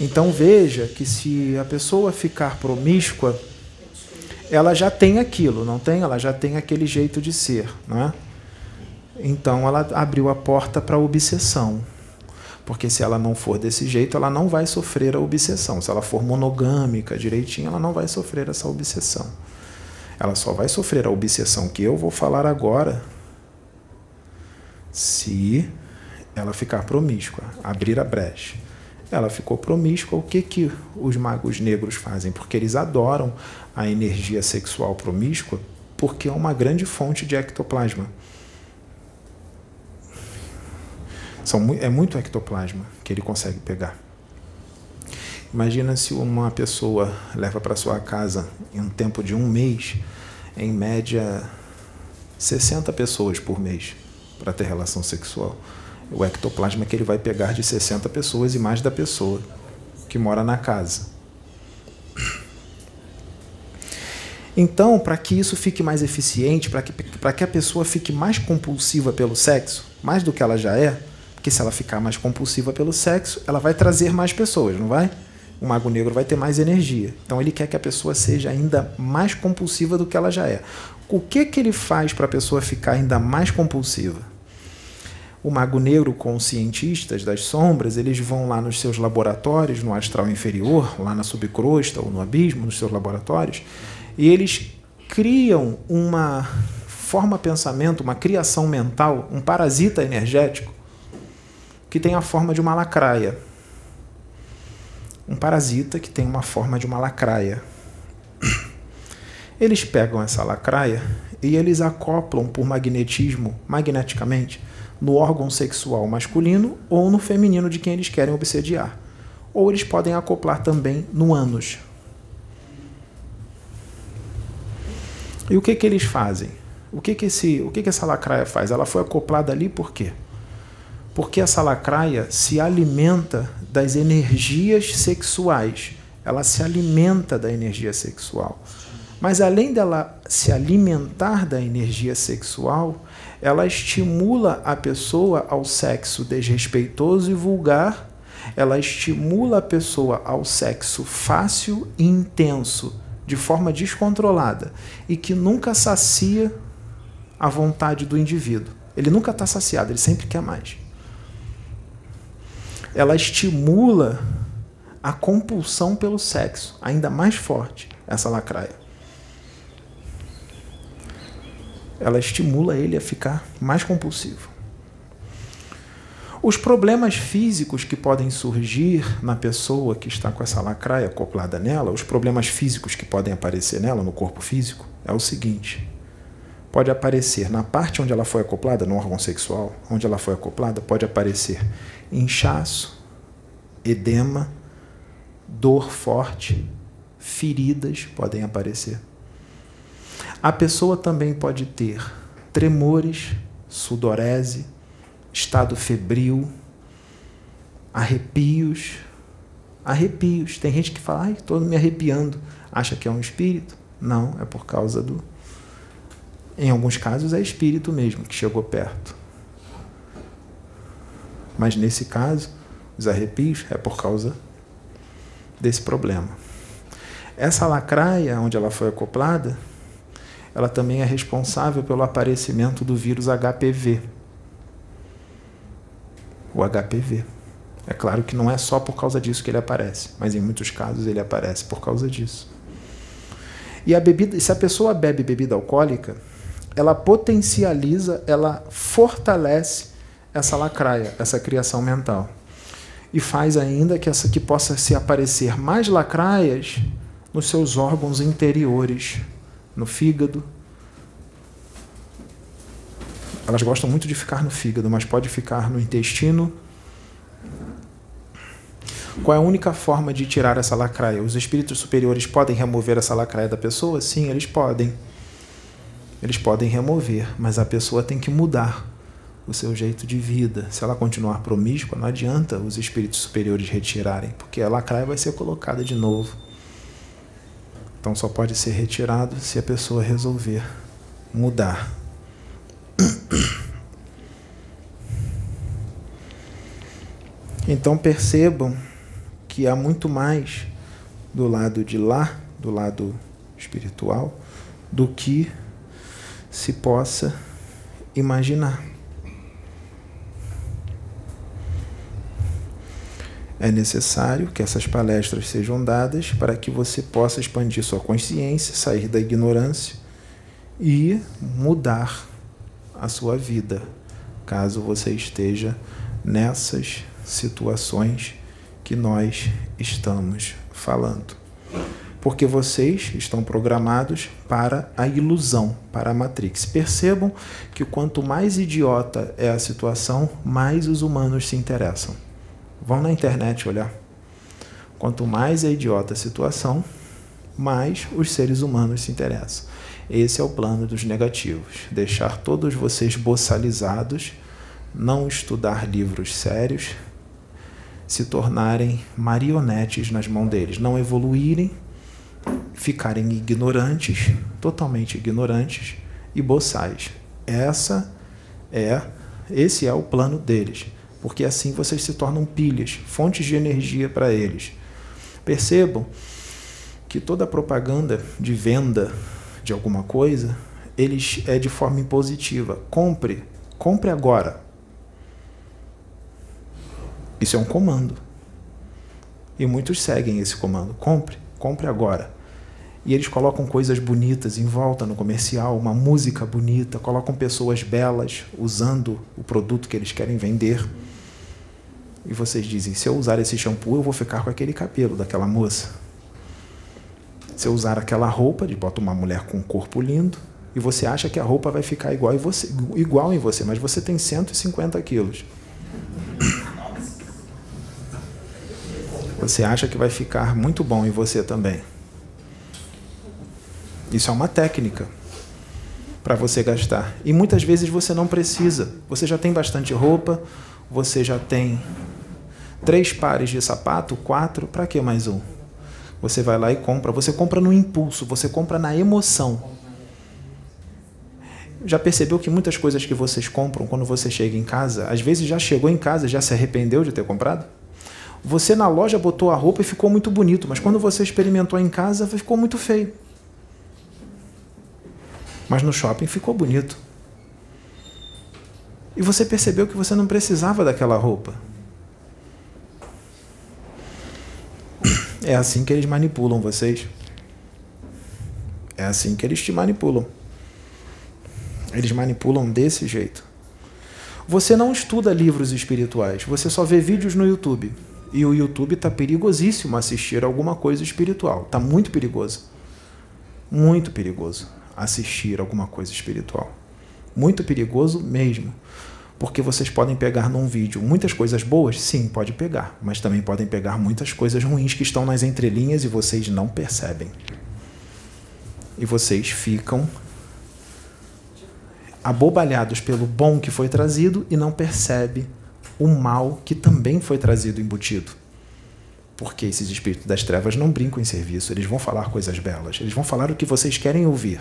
Então veja que se a pessoa ficar promíscua, ela já tem aquilo, não tem? Ela já tem aquele jeito de ser, não é? Então ela abriu a porta para a obsessão. Porque se ela não for desse jeito, ela não vai sofrer a obsessão. Se ela for monogâmica direitinho, ela não vai sofrer essa obsessão. Ela só vai sofrer a obsessão que eu vou falar agora se ela ficar promíscua, abrir a brecha. Ela ficou promíscua, o que, que os magos negros fazem? Porque eles adoram a energia sexual promíscua, porque é uma grande fonte de ectoplasma. São, é muito ectoplasma que ele consegue pegar. Imagina se uma pessoa leva para sua casa, em um tempo de um mês, em média 60 pessoas por mês para ter relação sexual o ectoplasma que ele vai pegar de 60 pessoas e mais da pessoa que mora na casa. Então, para que isso fique mais eficiente, para que, que a pessoa fique mais compulsiva pelo sexo, mais do que ela já é, porque se ela ficar mais compulsiva pelo sexo, ela vai trazer mais pessoas, não vai? O mago negro vai ter mais energia. Então ele quer que a pessoa seja ainda mais compulsiva do que ela já é. O que, que ele faz para a pessoa ficar ainda mais compulsiva? O Mago Negro com os cientistas das sombras, eles vão lá nos seus laboratórios, no astral inferior, lá na subcrosta ou no abismo, nos seus laboratórios, e eles criam uma forma pensamento, uma criação mental, um parasita energético que tem a forma de uma lacraia. Um parasita que tem uma forma de uma lacraia. Eles pegam essa lacraia e eles acoplam por magnetismo, magneticamente, no órgão sexual masculino ou no feminino de quem eles querem obsediar. Ou eles podem acoplar também no ânus. E o que, que eles fazem? O que, que, esse, o que, que essa lacraia faz? Ela foi acoplada ali por quê? Porque essa lacraia se alimenta das energias sexuais. Ela se alimenta da energia sexual. Mas além dela se alimentar da energia sexual, ela estimula a pessoa ao sexo desrespeitoso e vulgar, ela estimula a pessoa ao sexo fácil e intenso, de forma descontrolada e que nunca sacia a vontade do indivíduo. Ele nunca está saciado, ele sempre quer mais. Ela estimula a compulsão pelo sexo, ainda mais forte, essa lacraia. Ela estimula ele a ficar mais compulsivo. Os problemas físicos que podem surgir na pessoa que está com essa lacraia acoplada nela, os problemas físicos que podem aparecer nela, no corpo físico, é o seguinte: pode aparecer na parte onde ela foi acoplada, no órgão sexual, onde ela foi acoplada, pode aparecer inchaço, edema, dor forte, feridas podem aparecer. A pessoa também pode ter tremores, sudorese, estado febril, arrepios. Arrepios. Tem gente que fala, ai, estou me arrepiando. Acha que é um espírito? Não, é por causa do. Em alguns casos é espírito mesmo que chegou perto. Mas nesse caso, os arrepios é por causa desse problema. Essa lacraia, onde ela foi acoplada, ela também é responsável pelo aparecimento do vírus HPV, o HPV. É claro que não é só por causa disso que ele aparece, mas em muitos casos ele aparece por causa disso. E a bebida, se a pessoa bebe bebida alcoólica, ela potencializa, ela fortalece essa lacraia, essa criação mental. E faz ainda que essa que possa se aparecer mais lacraias nos seus órgãos interiores, no fígado, elas gostam muito de ficar no fígado, mas pode ficar no intestino. Qual é a única forma de tirar essa lacraia? Os espíritos superiores podem remover essa lacraia da pessoa? Sim, eles podem. Eles podem remover, mas a pessoa tem que mudar o seu jeito de vida. Se ela continuar promíscua, não adianta os espíritos superiores retirarem, porque a lacraia vai ser colocada de novo. Então só pode ser retirado se a pessoa resolver mudar. Então percebam que há muito mais do lado de lá, do lado espiritual, do que se possa imaginar. É necessário que essas palestras sejam dadas para que você possa expandir sua consciência, sair da ignorância e mudar a sua vida, caso você esteja nessas situações que nós estamos falando. Porque vocês estão programados para a ilusão, para a Matrix. Percebam que quanto mais idiota é a situação, mais os humanos se interessam. Vão na internet olhar. Quanto mais é idiota a situação, mais os seres humanos se interessam. Esse é o plano dos negativos: deixar todos vocês boçalizados, não estudar livros sérios, se tornarem marionetes nas mãos deles, não evoluírem, ficarem ignorantes, totalmente ignorantes e boçais. Essa é esse é o plano deles, porque assim vocês se tornam pilhas, fontes de energia para eles. Percebam que toda propaganda de venda de alguma coisa, eles é de forma impositiva. Compre, compre agora. Isso é um comando. E muitos seguem esse comando. Compre, compre agora. E eles colocam coisas bonitas em volta no comercial, uma música bonita, colocam pessoas belas usando o produto que eles querem vender. E vocês dizem: se eu usar esse shampoo, eu vou ficar com aquele cabelo daquela moça. Se eu usar aquela roupa, de bota uma mulher com um corpo lindo, e você acha que a roupa vai ficar igual em você, igual em você mas você tem 150 quilos. Você acha que vai ficar muito bom em você também. Isso é uma técnica para você gastar. E muitas vezes você não precisa. Você já tem bastante roupa, você já tem três pares de sapato, quatro, para que mais um? Você vai lá e compra. Você compra no impulso, você compra na emoção. Já percebeu que muitas coisas que vocês compram quando você chega em casa, às vezes já chegou em casa, já se arrependeu de ter comprado? Você na loja botou a roupa e ficou muito bonito, mas quando você experimentou em casa, ficou muito feio. Mas no shopping ficou bonito. E você percebeu que você não precisava daquela roupa. É assim que eles manipulam vocês. É assim que eles te manipulam. Eles manipulam desse jeito. Você não estuda livros espirituais, você só vê vídeos no YouTube. E o YouTube está perigosíssimo assistir alguma coisa espiritual. Está muito perigoso. Muito perigoso assistir alguma coisa espiritual. Muito perigoso mesmo. Porque vocês podem pegar num vídeo muitas coisas boas, sim, pode pegar, mas também podem pegar muitas coisas ruins que estão nas entrelinhas e vocês não percebem. E vocês ficam abobalhados pelo bom que foi trazido e não percebe o mal que também foi trazido embutido. Porque esses espíritos das trevas não brincam em serviço, eles vão falar coisas belas, eles vão falar o que vocês querem ouvir,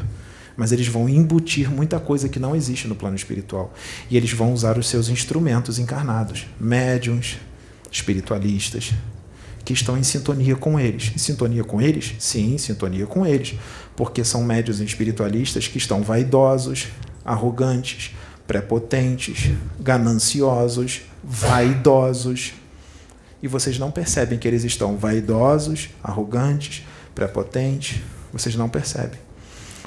mas eles vão embutir muita coisa que não existe no plano espiritual. E eles vão usar os seus instrumentos encarnados, médiums, espiritualistas, que estão em sintonia com eles. Em sintonia com eles? Sim, em sintonia com eles, porque são médios espiritualistas que estão vaidosos, arrogantes, prepotentes, gananciosos, vaidosos. E vocês não percebem que eles estão vaidosos, arrogantes, prepotentes. Vocês não percebem.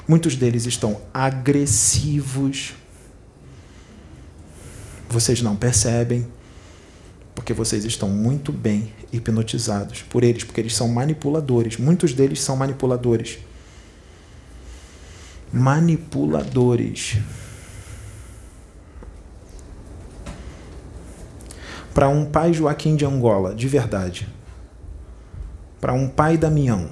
Muitos deles estão agressivos. Vocês não percebem, porque vocês estão muito bem hipnotizados por eles, porque eles são manipuladores. Muitos deles são manipuladores. Manipuladores. Para um pai Joaquim de Angola, de verdade. Para um pai Damião.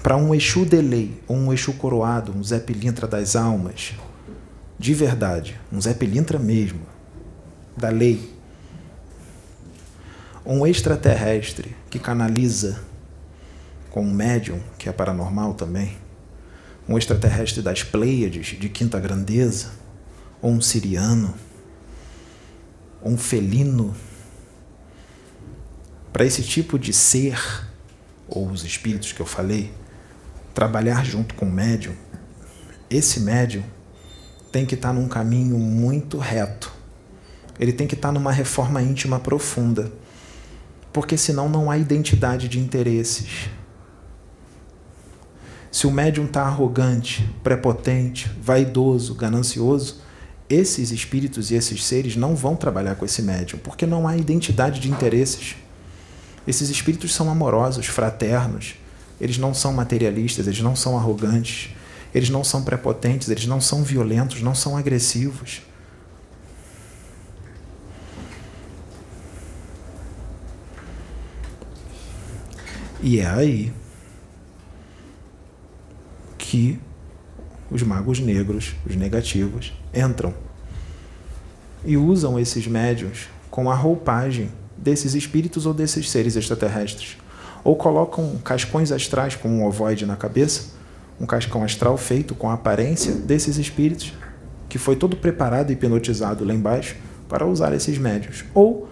Para um Exu Delay ou um Exu coroado, um Zé Pilintra das almas, de verdade, um Zé Pilintra mesmo, da lei, um extraterrestre que canaliza com um médium, que é paranormal também, um extraterrestre das Pleiades, de quinta grandeza, ou um siriano, um felino. Para esse tipo de ser, ou os espíritos que eu falei, trabalhar junto com o médium, esse médium tem que estar num caminho muito reto. Ele tem que estar numa reforma íntima profunda. Porque senão não há identidade de interesses. Se o médium está arrogante, prepotente, vaidoso, ganancioso, esses espíritos e esses seres não vão trabalhar com esse médium, porque não há identidade de interesses. Esses espíritos são amorosos, fraternos, eles não são materialistas, eles não são arrogantes, eles não são prepotentes, eles não são violentos, não são agressivos. E é aí que os magos negros, os negativos, entram e usam esses médios com a roupagem desses espíritos ou desses seres extraterrestres ou colocam cascões astrais com um ovoide na cabeça, um cascão astral feito com a aparência desses espíritos, que foi todo preparado e hipnotizado lá embaixo para usar esses médios. Ou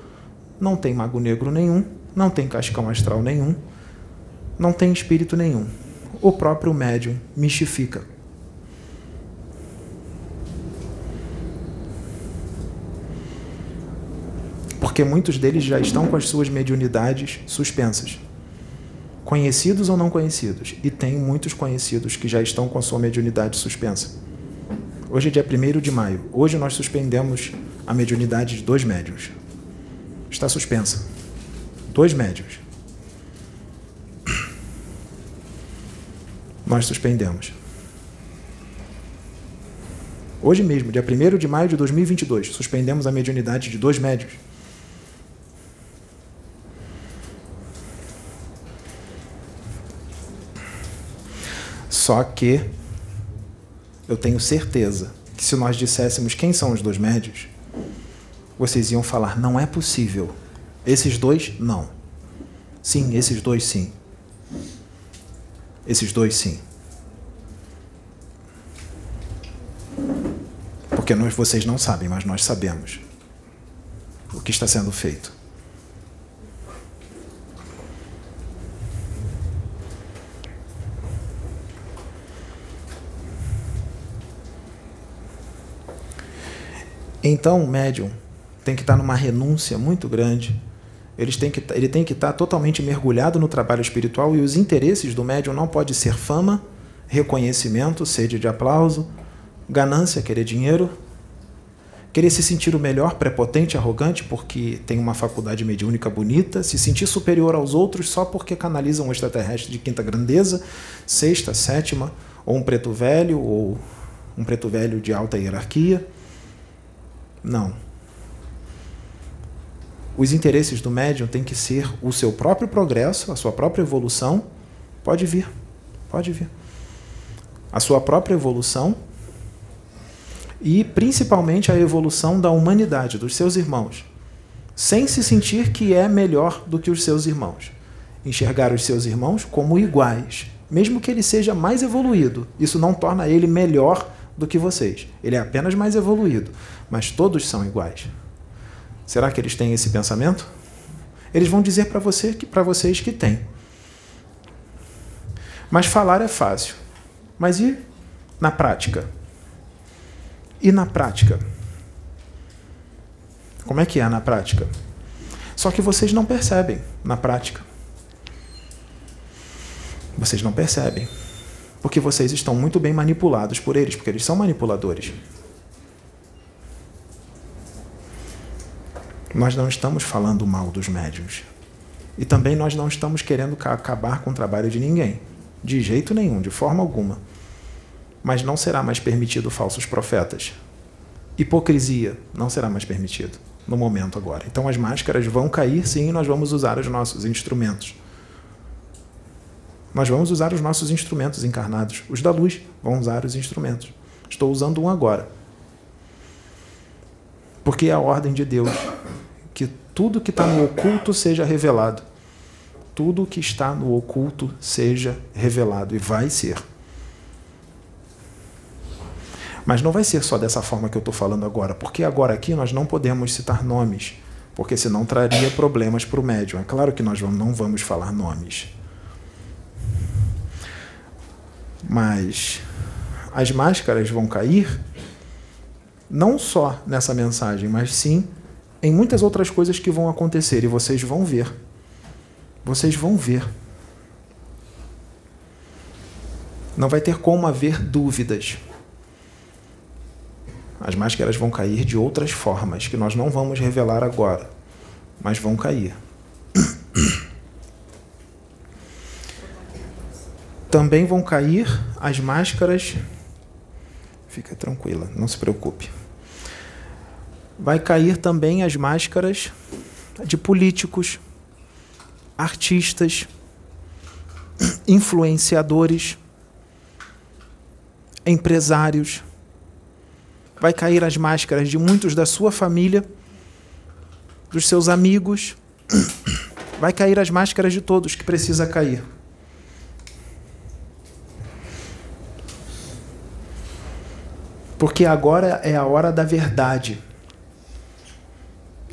não tem mago negro nenhum, não tem cascão astral nenhum, não tem espírito nenhum. O próprio médium mistifica. Porque muitos deles já estão com as suas mediunidades suspensas conhecidos ou não conhecidos. E tem muitos conhecidos que já estão com a sua mediunidade suspensa. Hoje é dia 1 de maio. Hoje nós suspendemos a mediunidade de dois médios. Está suspensa. Dois médios. Nós suspendemos. Hoje mesmo, dia 1 de maio de 2022, suspendemos a mediunidade de dois médios. Só que eu tenho certeza que se nós disséssemos quem são os dois médios, vocês iam falar: não é possível. Esses dois, não. Sim, esses dois, sim. Esses dois, sim. Porque nós, vocês não sabem, mas nós sabemos o que está sendo feito. Então, o médium tem que estar numa renúncia muito grande. Eles têm que, ele tem que estar totalmente mergulhado no trabalho espiritual e os interesses do médium não pode ser fama, reconhecimento, sede de aplauso, ganância, querer dinheiro, querer se sentir o melhor, prepotente, arrogante porque tem uma faculdade mediúnica bonita, se sentir superior aos outros só porque canaliza um extraterrestre de quinta grandeza, sexta, sétima, ou um preto velho, ou um preto velho de alta hierarquia. Não. Os interesses do médium têm que ser o seu próprio progresso, a sua própria evolução. Pode vir, pode vir. A sua própria evolução e principalmente a evolução da humanidade, dos seus irmãos, sem se sentir que é melhor do que os seus irmãos. Enxergar os seus irmãos como iguais, mesmo que ele seja mais evoluído. Isso não torna ele melhor do que vocês. Ele é apenas mais evoluído, mas todos são iguais. Será que eles têm esse pensamento? Eles vão dizer para você que para vocês que têm. Mas falar é fácil. Mas e na prática? E na prática? Como é que é na prática? Só que vocês não percebem na prática. Vocês não percebem porque vocês estão muito bem manipulados por eles, porque eles são manipuladores. Nós não estamos falando mal dos médiums. E também nós não estamos querendo acabar com o trabalho de ninguém. De jeito nenhum, de forma alguma. Mas não será mais permitido falsos profetas. Hipocrisia não será mais permitido no momento agora. Então as máscaras vão cair sim e nós vamos usar os nossos instrumentos. Nós vamos usar os nossos instrumentos encarnados. Os da luz vão usar os instrumentos. Estou usando um agora. Porque é a ordem de Deus que tudo que está no oculto seja revelado. Tudo que está no oculto seja revelado. E vai ser. Mas não vai ser só dessa forma que eu estou falando agora, porque agora aqui nós não podemos citar nomes, porque senão traria problemas para o médium. É claro que nós não vamos falar nomes. Mas as máscaras vão cair não só nessa mensagem, mas sim em muitas outras coisas que vão acontecer e vocês vão ver. Vocês vão ver. Não vai ter como haver dúvidas. As máscaras vão cair de outras formas que nós não vamos revelar agora, mas vão cair. Também vão cair as máscaras. Fica tranquila, não se preocupe. Vai cair também as máscaras de políticos, artistas, influenciadores, empresários. Vai cair as máscaras de muitos da sua família, dos seus amigos. Vai cair as máscaras de todos que precisa cair. Porque agora é a hora da verdade.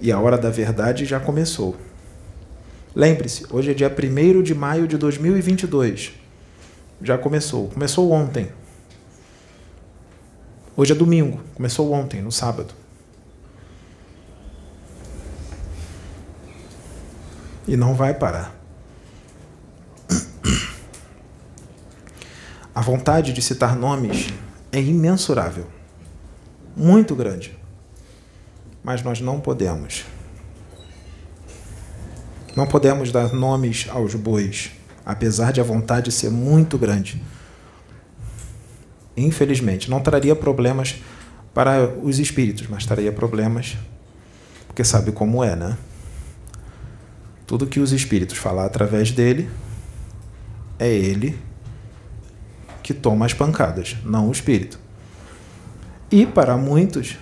E a hora da verdade já começou. Lembre-se, hoje é dia 1 de maio de 2022. Já começou. Começou ontem. Hoje é domingo. Começou ontem, no sábado. E não vai parar. A vontade de citar nomes é imensurável muito grande. Mas nós não podemos. Não podemos dar nomes aos bois, apesar de a vontade ser muito grande. Infelizmente, não traria problemas para os espíritos, mas traria problemas, porque sabe como é, né? Tudo que os espíritos falar através dele, é ele que toma as pancadas, não o espírito. E para muitos,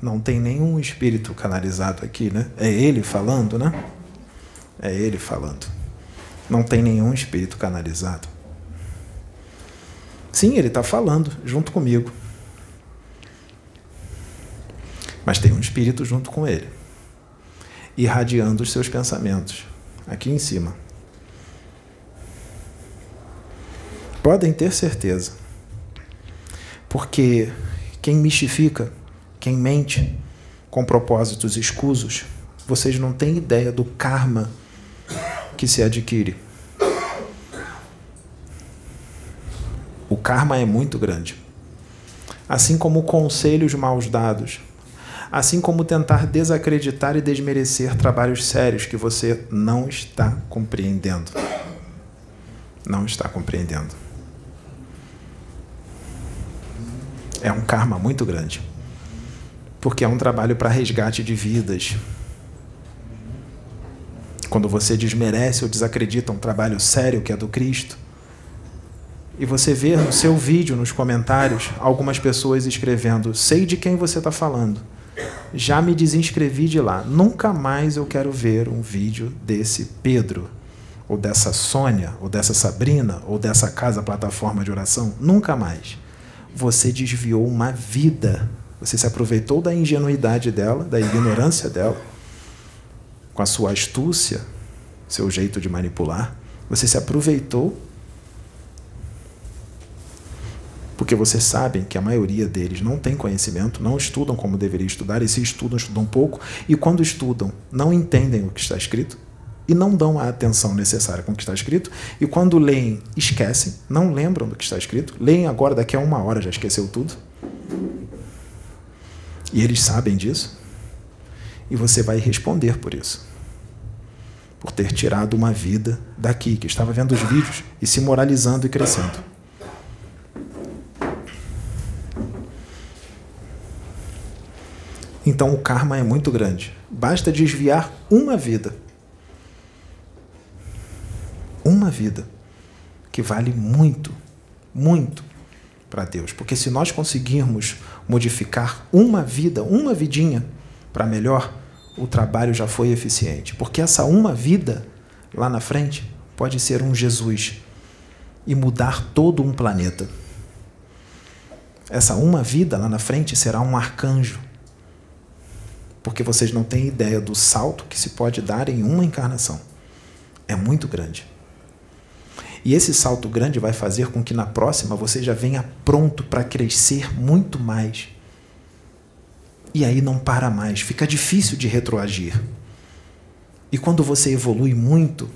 não tem nenhum espírito canalizado aqui, né? É ele falando, né? É ele falando. Não tem nenhum espírito canalizado. Sim, ele está falando junto comigo. Mas tem um espírito junto com ele, irradiando os seus pensamentos, aqui em cima. Podem ter certeza. Porque quem mistifica, quem mente, com propósitos escusos, vocês não têm ideia do karma que se adquire. O karma é muito grande. Assim como conselhos maus dados, assim como tentar desacreditar e desmerecer trabalhos sérios que você não está compreendendo. Não está compreendendo. É um karma muito grande. Porque é um trabalho para resgate de vidas. Quando você desmerece ou desacredita um trabalho sério que é do Cristo, e você vê no seu vídeo, nos comentários, algumas pessoas escrevendo: Sei de quem você está falando. Já me desinscrevi de lá. Nunca mais eu quero ver um vídeo desse Pedro, ou dessa Sônia, ou dessa Sabrina, ou dessa casa plataforma de oração. Nunca mais. Você desviou uma vida. Você se aproveitou da ingenuidade dela, da ignorância dela, com a sua astúcia, seu jeito de manipular. Você se aproveitou porque vocês sabem que a maioria deles não tem conhecimento, não estudam como deveria estudar, e se estudam, estudam pouco, e quando estudam, não entendem o que está escrito e não dão a atenção necessária com o que está escrito, e quando leem, esquecem, não lembram do que está escrito, leem agora, daqui a uma hora já esqueceu tudo. E eles sabem disso, e você vai responder por isso. Por ter tirado uma vida daqui, que estava vendo os vídeos e se moralizando e crescendo. Então o karma é muito grande. Basta desviar uma vida. Uma vida. Que vale muito, muito para Deus. Porque se nós conseguirmos modificar uma vida, uma vidinha para melhor, o trabalho já foi eficiente. Porque essa uma vida lá na frente pode ser um Jesus e mudar todo um planeta. Essa uma vida lá na frente será um arcanjo porque vocês não têm ideia do salto que se pode dar em uma encarnação. É muito grande. E esse salto grande vai fazer com que na próxima você já venha pronto para crescer muito mais. E aí não para mais, fica difícil de retroagir. E quando você evolui muito,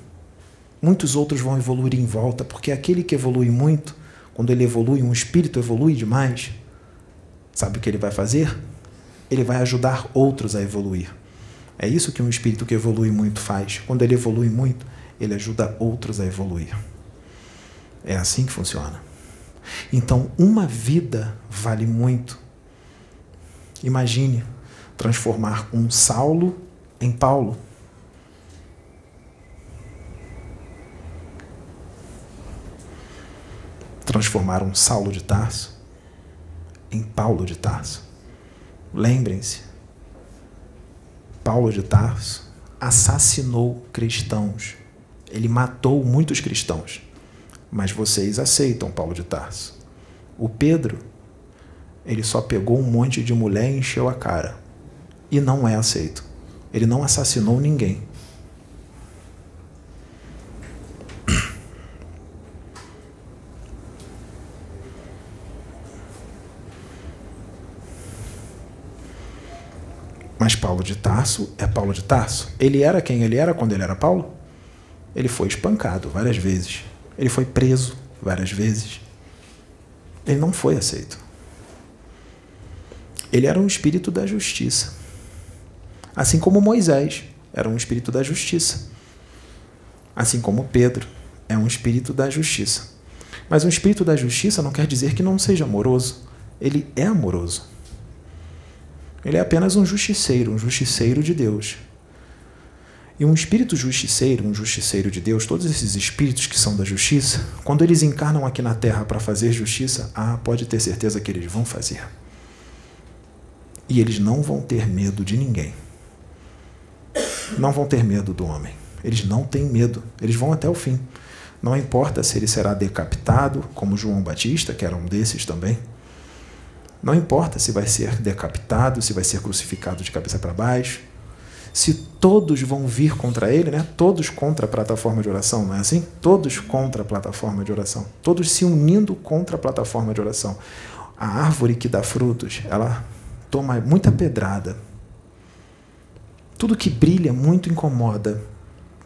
muitos outros vão evoluir em volta, porque aquele que evolui muito, quando ele evolui, um espírito evolui demais, sabe o que ele vai fazer? ele vai ajudar outros a evoluir. É isso que um espírito que evolui muito faz. Quando ele evolui muito, ele ajuda outros a evoluir. É assim que funciona. Então, uma vida vale muito. Imagine transformar um Saulo em Paulo. Transformar um Saulo de Tarso em Paulo de Tarso. Lembrem-se, Paulo de Tarso assassinou cristãos. Ele matou muitos cristãos. Mas vocês aceitam Paulo de Tarso. O Pedro, ele só pegou um monte de mulher e encheu a cara. E não é aceito. Ele não assassinou ninguém. Mas Paulo de Tarso é Paulo de Tarso. Ele era quem ele era quando ele era Paulo? Ele foi espancado várias vezes. Ele foi preso várias vezes. Ele não foi aceito. Ele era um espírito da justiça. Assim como Moisés era um espírito da justiça. Assim como Pedro é um espírito da justiça. Mas um espírito da justiça não quer dizer que não seja amoroso. Ele é amoroso. Ele é apenas um justiceiro, um justiceiro de Deus. E um espírito justiceiro, um justiceiro de Deus, todos esses espíritos que são da justiça, quando eles encarnam aqui na Terra para fazer justiça, ah, pode ter certeza que eles vão fazer. E eles não vão ter medo de ninguém. Não vão ter medo do homem. Eles não têm medo. Eles vão até o fim. Não importa se ele será decapitado, como João Batista, que era um desses também não importa se vai ser decapitado, se vai ser crucificado de cabeça para baixo, se todos vão vir contra ele, né? Todos contra a plataforma de oração, não é assim? Todos contra a plataforma de oração, todos se unindo contra a plataforma de oração. A árvore que dá frutos, ela toma muita pedrada, Tudo que brilha muito incomoda.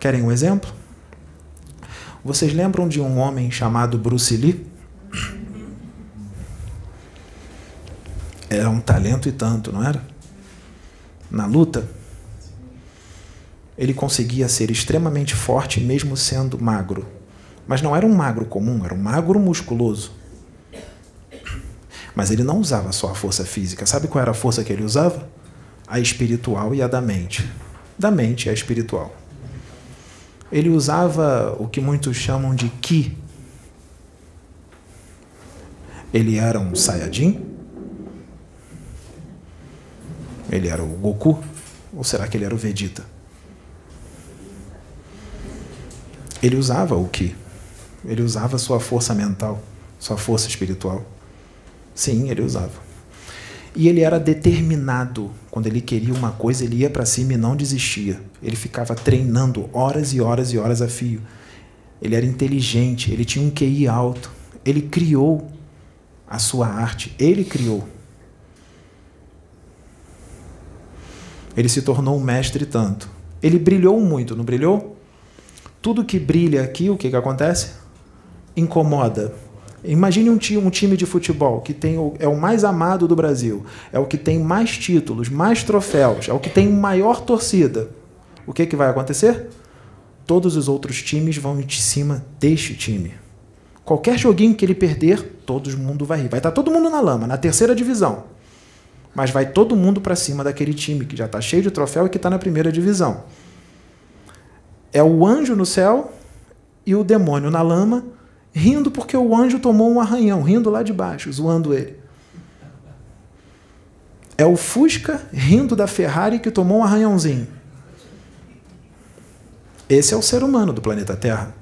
Querem um exemplo? Vocês lembram de um homem chamado Bruce Lee? Era um talento e tanto, não era? Na luta, ele conseguia ser extremamente forte mesmo sendo magro. Mas não era um magro comum, era um magro musculoso. Mas ele não usava só a força física. Sabe qual era a força que ele usava? A espiritual e a da mente. Da mente a espiritual. Ele usava o que muitos chamam de ki. Ele era um Saiyajin? Ele era o Goku? Ou será que ele era o Vegeta? Ele usava o Ki. Ele usava sua força mental, sua força espiritual. Sim, ele usava. E ele era determinado. Quando ele queria uma coisa, ele ia para cima e não desistia. Ele ficava treinando horas e horas e horas a fio. Ele era inteligente, ele tinha um QI alto. Ele criou a sua arte. Ele criou. Ele se tornou um mestre tanto. Ele brilhou muito, não brilhou? Tudo que brilha aqui, o que, que acontece? Incomoda. Imagine um time, um time de futebol que tem o, é o mais amado do Brasil, é o que tem mais títulos, mais troféus, é o que tem maior torcida. O que, que vai acontecer? Todos os outros times vão de cima deste time. Qualquer joguinho que ele perder, todo mundo vai rir. Vai estar todo mundo na lama, na terceira divisão. Mas vai todo mundo para cima daquele time que já está cheio de troféu e que está na primeira divisão. É o anjo no céu e o demônio na lama rindo porque o anjo tomou um arranhão, rindo lá de baixo, zoando ele. É o Fusca rindo da Ferrari que tomou um arranhãozinho. Esse é o ser humano do planeta Terra.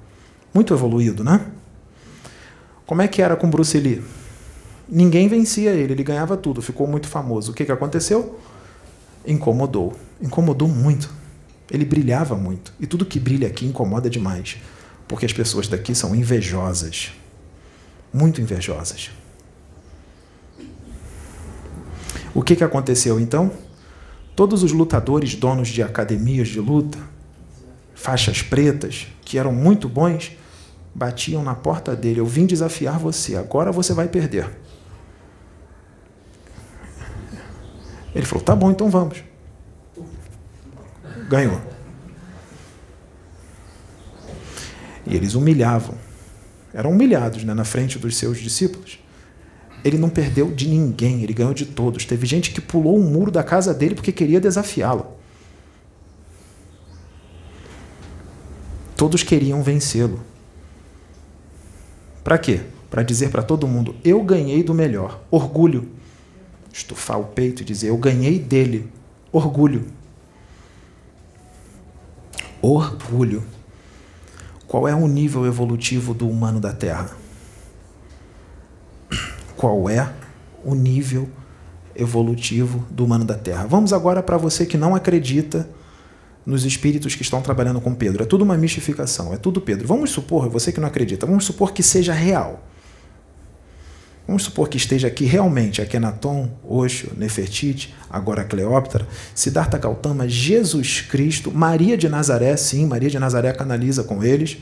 Muito evoluído, né? Como é que era com Bruce Lee? Ninguém vencia ele, ele ganhava tudo, ficou muito famoso. O que, que aconteceu? Incomodou. Incomodou muito. Ele brilhava muito. E tudo que brilha aqui incomoda demais porque as pessoas daqui são invejosas. Muito invejosas. O que, que aconteceu então? Todos os lutadores, donos de academias de luta, faixas pretas, que eram muito bons, batiam na porta dele: Eu vim desafiar você, agora você vai perder. Ele falou: Tá bom, então vamos. Ganhou. E eles humilhavam. Eram humilhados né, na frente dos seus discípulos. Ele não perdeu de ninguém, ele ganhou de todos. Teve gente que pulou o um muro da casa dele porque queria desafiá-lo. Todos queriam vencê-lo. Para quê? Para dizer para todo mundo: eu ganhei do melhor. Orgulho. Estufar o peito e dizer: eu ganhei dele. Orgulho. Orgulho. Qual é o nível evolutivo do humano da Terra? Qual é o nível evolutivo do humano da Terra? Vamos agora para você que não acredita nos espíritos que estão trabalhando com Pedro. É tudo uma mistificação, é tudo Pedro. Vamos supor, você que não acredita, vamos supor que seja real. Vamos supor que esteja aqui realmente Akenaton, Osho, Nefertiti, agora Cleópatra, Siddhartha Gautama, Jesus Cristo, Maria de Nazaré, sim, Maria de Nazaré canaliza com eles,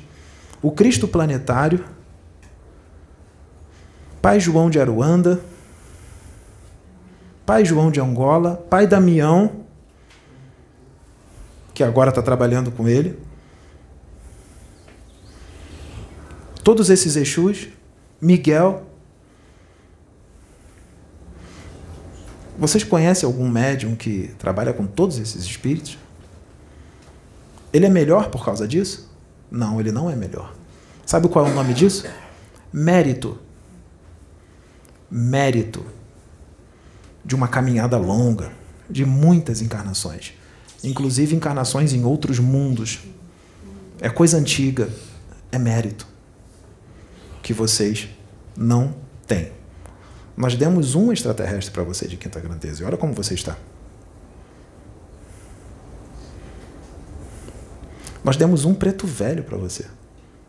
o Cristo planetário, Pai João de Aruanda, Pai João de Angola, Pai Damião, que agora está trabalhando com ele. Todos esses Exus, Miguel, Vocês conhecem algum médium que trabalha com todos esses espíritos? Ele é melhor por causa disso? Não, ele não é melhor. Sabe qual é o nome disso? Mérito. Mérito de uma caminhada longa, de muitas encarnações, inclusive encarnações em outros mundos. É coisa antiga, é mérito que vocês não têm. Nós demos um extraterrestre para você de quinta grandeza. E olha como você está. Nós demos um preto velho para você.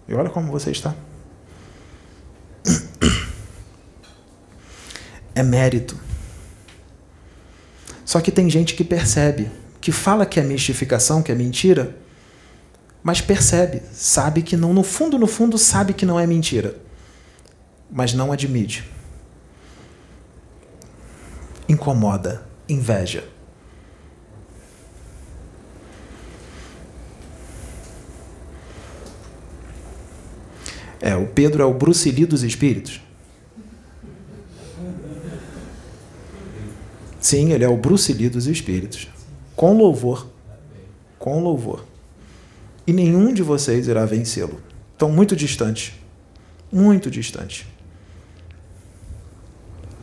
E olha como você está. É mérito. Só que tem gente que percebe que fala que é mistificação, que é mentira, mas percebe, sabe que não, no fundo, no fundo, sabe que não é mentira, mas não admite. Incomoda, inveja. É, o Pedro é o Bruce Lee dos espíritos. Sim, ele é o Bruce Lee dos espíritos. Com louvor. Com louvor. E nenhum de vocês irá vencê-lo. Estão muito distantes. Muito distantes.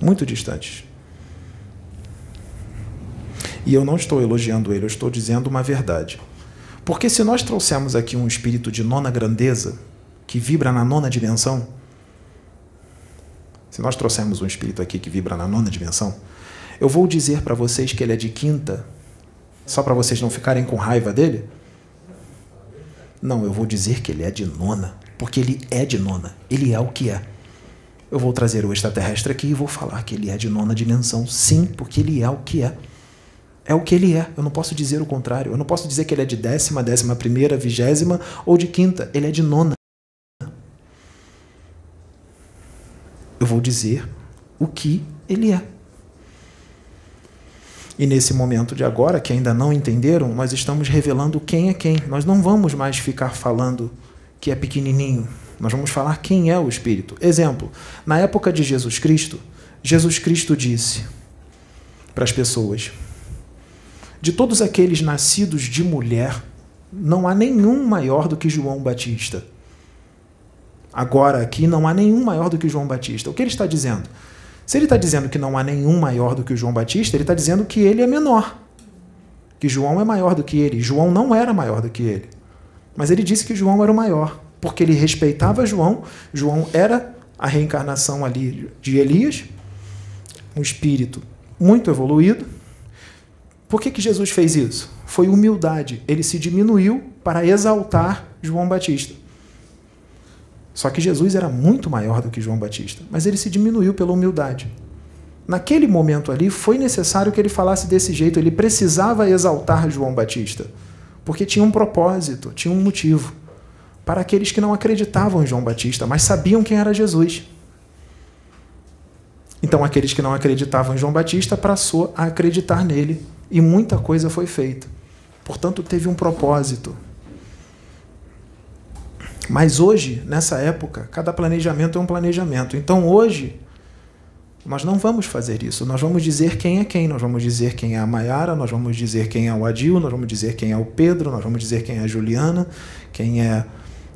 Muito distantes. E eu não estou elogiando ele, eu estou dizendo uma verdade. Porque se nós trouxermos aqui um espírito de nona grandeza, que vibra na nona dimensão, se nós trouxermos um espírito aqui que vibra na nona dimensão, eu vou dizer para vocês que ele é de quinta, só para vocês não ficarem com raiva dele? Não, eu vou dizer que ele é de nona, porque ele é de nona, ele é o que é. Eu vou trazer o extraterrestre aqui e vou falar que ele é de nona dimensão, sim, porque ele é o que é. É o que ele é. Eu não posso dizer o contrário. Eu não posso dizer que ele é de décima, décima primeira, vigésima ou de quinta. Ele é de nona. Eu vou dizer o que ele é. E nesse momento de agora, que ainda não entenderam, nós estamos revelando quem é quem. Nós não vamos mais ficar falando que é pequenininho. Nós vamos falar quem é o Espírito. Exemplo: na época de Jesus Cristo, Jesus Cristo disse para as pessoas: De todos aqueles nascidos de mulher, não há nenhum maior do que João Batista. Agora, aqui, não há nenhum maior do que João Batista. O que ele está dizendo? Se ele está dizendo que não há nenhum maior do que João Batista, ele está dizendo que ele é menor. Que João é maior do que ele. João não era maior do que ele. Mas ele disse que João era o maior, porque ele respeitava João. João era a reencarnação ali de Elias, um espírito muito evoluído. Por que, que Jesus fez isso? Foi humildade. Ele se diminuiu para exaltar João Batista. Só que Jesus era muito maior do que João Batista, mas ele se diminuiu pela humildade. Naquele momento ali, foi necessário que ele falasse desse jeito, ele precisava exaltar João Batista, porque tinha um propósito, tinha um motivo. Para aqueles que não acreditavam em João Batista, mas sabiam quem era Jesus. Então, aqueles que não acreditavam em João Batista passou a acreditar nele e muita coisa foi feita. Portanto, teve um propósito, mas hoje, nessa época, cada planejamento é um planejamento. Então hoje, nós não vamos fazer isso. Nós vamos dizer quem é quem. Nós vamos dizer quem é a Maiara, nós vamos dizer quem é o Adil, nós vamos dizer quem é o Pedro, nós vamos dizer quem é a Juliana, quem é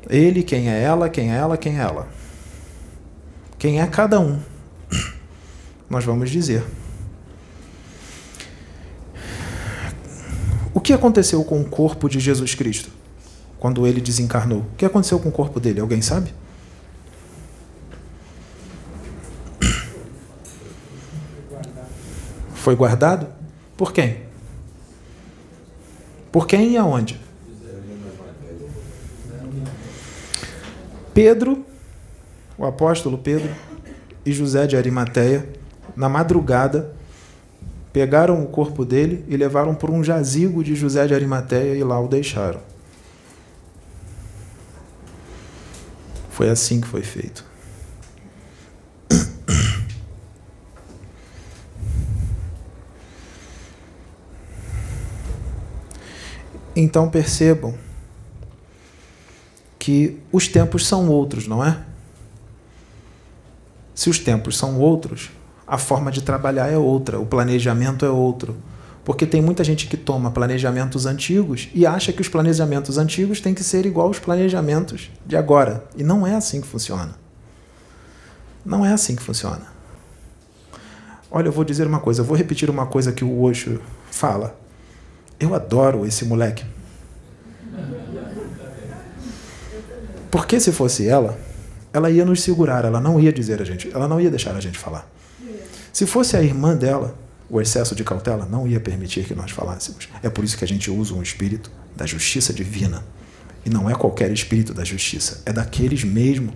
ele, quem é ela, quem é ela, quem é ela. Quem é cada um. Nós vamos dizer. O que aconteceu com o corpo de Jesus Cristo? quando ele desencarnou. O que aconteceu com o corpo dele? Alguém sabe? Foi guardado? Por quem? Por quem e aonde? Pedro, o apóstolo Pedro e José de Arimateia, na madrugada, pegaram o corpo dele e levaram para um jazigo de José de Arimateia e lá o deixaram. Foi assim que foi feito. Então percebam que os tempos são outros, não é? Se os tempos são outros, a forma de trabalhar é outra, o planejamento é outro. Porque tem muita gente que toma planejamentos antigos e acha que os planejamentos antigos têm que ser igual aos planejamentos de agora. E não é assim que funciona. Não é assim que funciona. Olha, eu vou dizer uma coisa, eu vou repetir uma coisa que o Osho fala. Eu adoro esse moleque. Porque se fosse ela, ela ia nos segurar, ela não ia dizer a gente, ela não ia deixar a gente falar. Se fosse a irmã dela, o excesso de cautela não ia permitir que nós falássemos. É por isso que a gente usa um espírito da justiça divina. E não é qualquer espírito da justiça, é daqueles mesmo.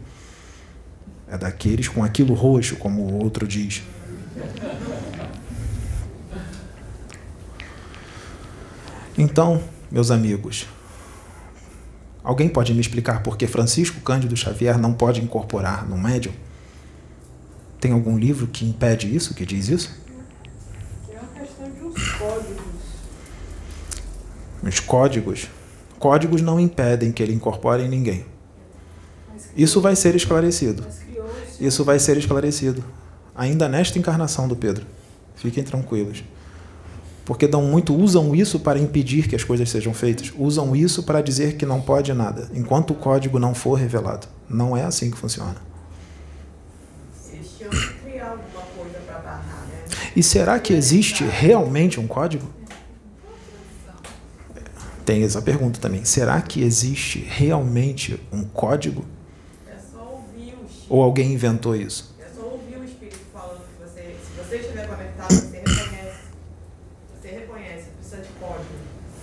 É daqueles com aquilo roxo, como o outro diz. Então, meus amigos, alguém pode me explicar por que Francisco Cândido Xavier não pode incorporar no médium? Tem algum livro que impede isso, que diz isso? É uma questão de uns códigos. Os códigos. Códigos não impedem que ele incorpore ninguém. Isso vai ser esclarecido. Isso vai ser esclarecido. Ainda nesta encarnação do Pedro. Fiquem tranquilos. Porque dão muito, usam isso para impedir que as coisas sejam feitas. Usam isso para dizer que não pode nada, enquanto o código não for revelado. Não é assim que funciona. Eles tinham que criar alguma coisa para barrar, né? E será que existe realmente um código? Tem essa pergunta também. Será que existe realmente um código? É. Ou alguém inventou isso? É só ouvir o espírito falando que você, se você estiver conectado, você reconhece. Você reconhece, precisa de código.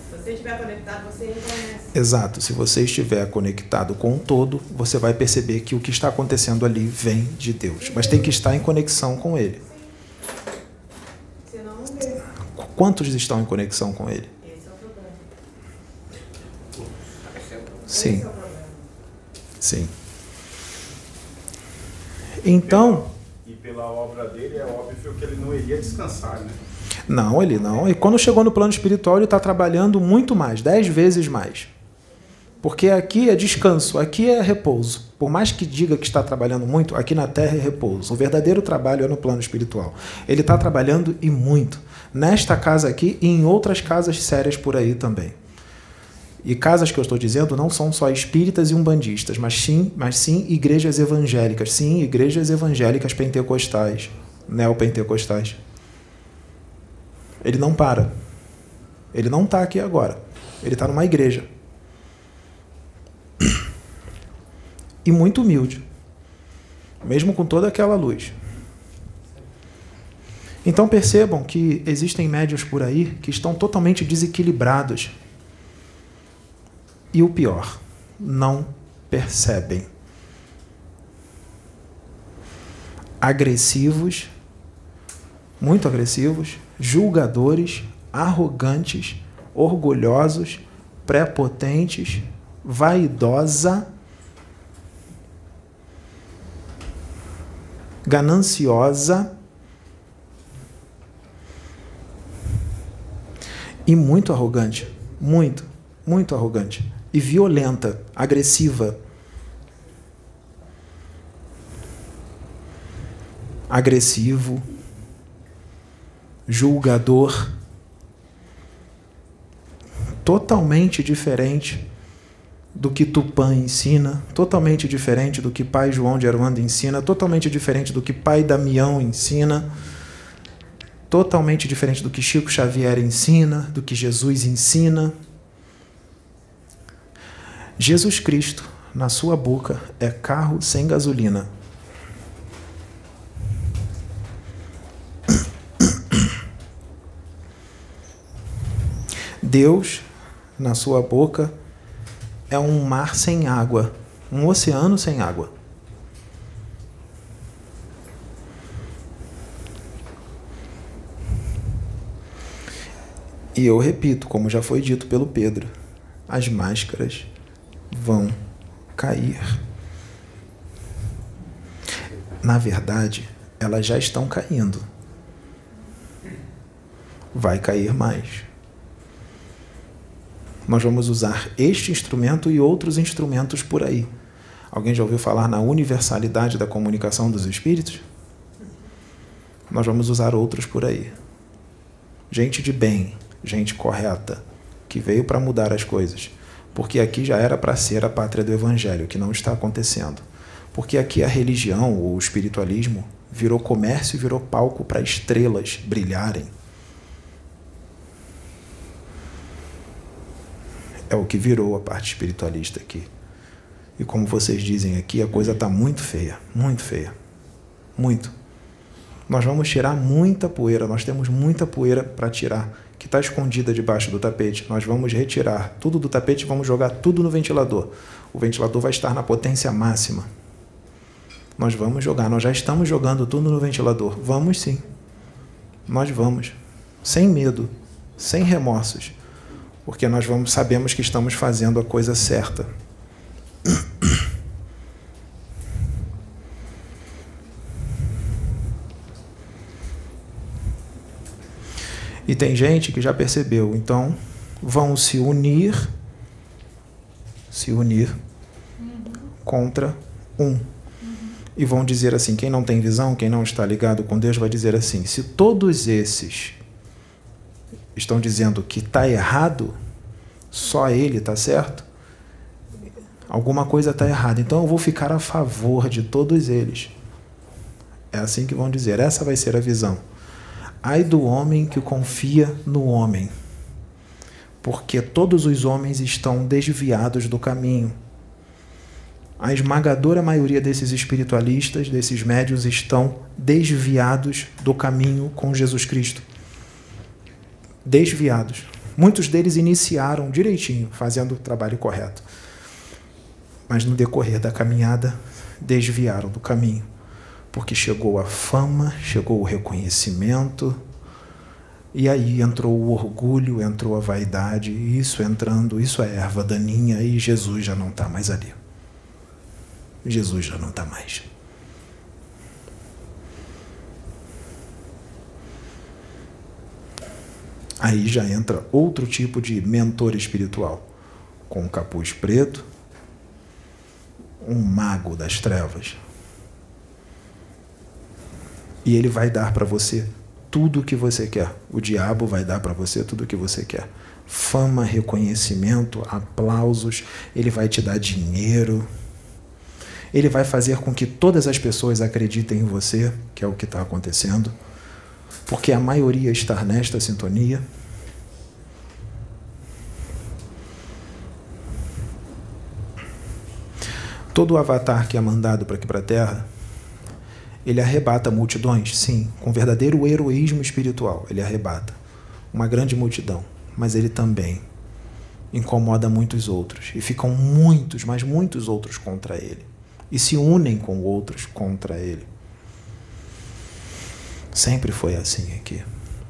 Se você estiver conectado, você reconhece. Exato. Se você estiver conectado com o todo, você vai perceber que o que está acontecendo ali vem de Deus. Mas tem que estar em conexão com Ele. Senão não vê. Quantos estão em conexão com Ele? Esse é o problema. Sim, Esse é o problema. sim. Então, E pela obra dele é óbvio que ele não iria descansar, né? Não, ele não. E quando chegou no plano espiritual, ele está trabalhando muito mais, dez vezes mais. Porque aqui é descanso, aqui é repouso. Por mais que diga que está trabalhando muito, aqui na Terra é repouso. O verdadeiro trabalho é no plano espiritual. Ele está trabalhando e muito. Nesta casa aqui e em outras casas sérias por aí também. E casas que eu estou dizendo não são só espíritas e umbandistas, mas sim, mas sim igrejas evangélicas. Sim, igrejas evangélicas pentecostais, neopentecostais. Ele não para. Ele não está aqui agora. Ele está numa igreja. E muito humilde. Mesmo com toda aquela luz. Então percebam que existem médios por aí que estão totalmente desequilibrados. E o pior, não percebem. Agressivos, muito agressivos, julgadores, arrogantes, orgulhosos, prepotentes, vaidosa, gananciosa e muito arrogante, muito, muito arrogante e violenta, agressiva. Agressivo, julgador, totalmente diferente do que Tupã ensina, totalmente diferente do que Pai João de Aruanda ensina, totalmente diferente do que Pai Damião ensina, totalmente diferente do que Chico Xavier ensina, do que Jesus ensina. Jesus Cristo, na sua boca, é carro sem gasolina. Deus, na sua boca, é um mar sem água, um oceano sem água. E eu repito, como já foi dito pelo Pedro, as máscaras vão cair. Na verdade, elas já estão caindo. Vai cair mais. Nós vamos usar este instrumento e outros instrumentos por aí. Alguém já ouviu falar na universalidade da comunicação dos espíritos? Nós vamos usar outros por aí. Gente de bem, gente correta, que veio para mudar as coisas. Porque aqui já era para ser a pátria do evangelho, que não está acontecendo. Porque aqui a religião o espiritualismo virou comércio e virou palco para estrelas brilharem. É o que virou a parte espiritualista aqui. E como vocês dizem aqui, a coisa está muito feia, muito feia. Muito. Nós vamos tirar muita poeira, nós temos muita poeira para tirar, que está escondida debaixo do tapete. Nós vamos retirar tudo do tapete e vamos jogar tudo no ventilador. O ventilador vai estar na potência máxima. Nós vamos jogar, nós já estamos jogando tudo no ventilador. Vamos sim. Nós vamos. Sem medo, sem remorsos. Porque nós vamos sabemos que estamos fazendo a coisa certa. E tem gente que já percebeu, então vão se unir, se unir contra um. E vão dizer assim: quem não tem visão, quem não está ligado com Deus, vai dizer assim: se todos esses estão dizendo que está errado, só ele está certo, alguma coisa está errada. Então eu vou ficar a favor de todos eles. É assim que vão dizer. Essa vai ser a visão. Ai do homem que confia no homem, porque todos os homens estão desviados do caminho. A esmagadora maioria desses espiritualistas, desses médios, estão desviados do caminho com Jesus Cristo. Desviados. Muitos deles iniciaram direitinho, fazendo o trabalho correto. Mas no decorrer da caminhada, desviaram do caminho porque chegou a fama, chegou o reconhecimento, e aí entrou o orgulho, entrou a vaidade, e isso entrando, isso é erva daninha, e Jesus já não está mais ali. Jesus já não está mais. Aí já entra outro tipo de mentor espiritual, com um capuz preto, um mago das trevas, e ele vai dar para você tudo o que você quer. O diabo vai dar para você tudo o que você quer. Fama, reconhecimento, aplausos, ele vai te dar dinheiro. Ele vai fazer com que todas as pessoas acreditem em você, que é o que está acontecendo, porque a maioria está nesta sintonia. Todo avatar que é mandado para aqui para a Terra ele arrebata multidões? Sim, com verdadeiro heroísmo espiritual, ele arrebata uma grande multidão, mas ele também incomoda muitos outros e ficam muitos, mas muitos outros contra ele e se unem com outros contra ele. Sempre foi assim aqui.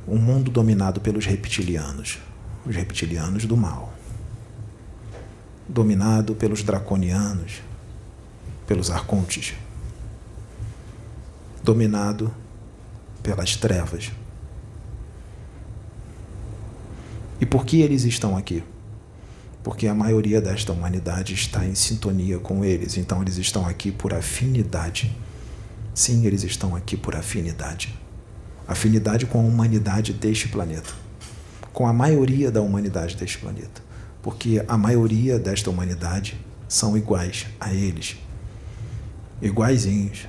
Um mundo dominado pelos reptilianos, os reptilianos do mal. Dominado pelos draconianos, pelos arcontes, dominado pelas trevas. E por que eles estão aqui? Porque a maioria desta humanidade está em sintonia com eles, então eles estão aqui por afinidade. Sim, eles estão aqui por afinidade. Afinidade com a humanidade deste planeta. Com a maioria da humanidade deste planeta. Porque a maioria desta humanidade são iguais a eles. Iguaizinhos.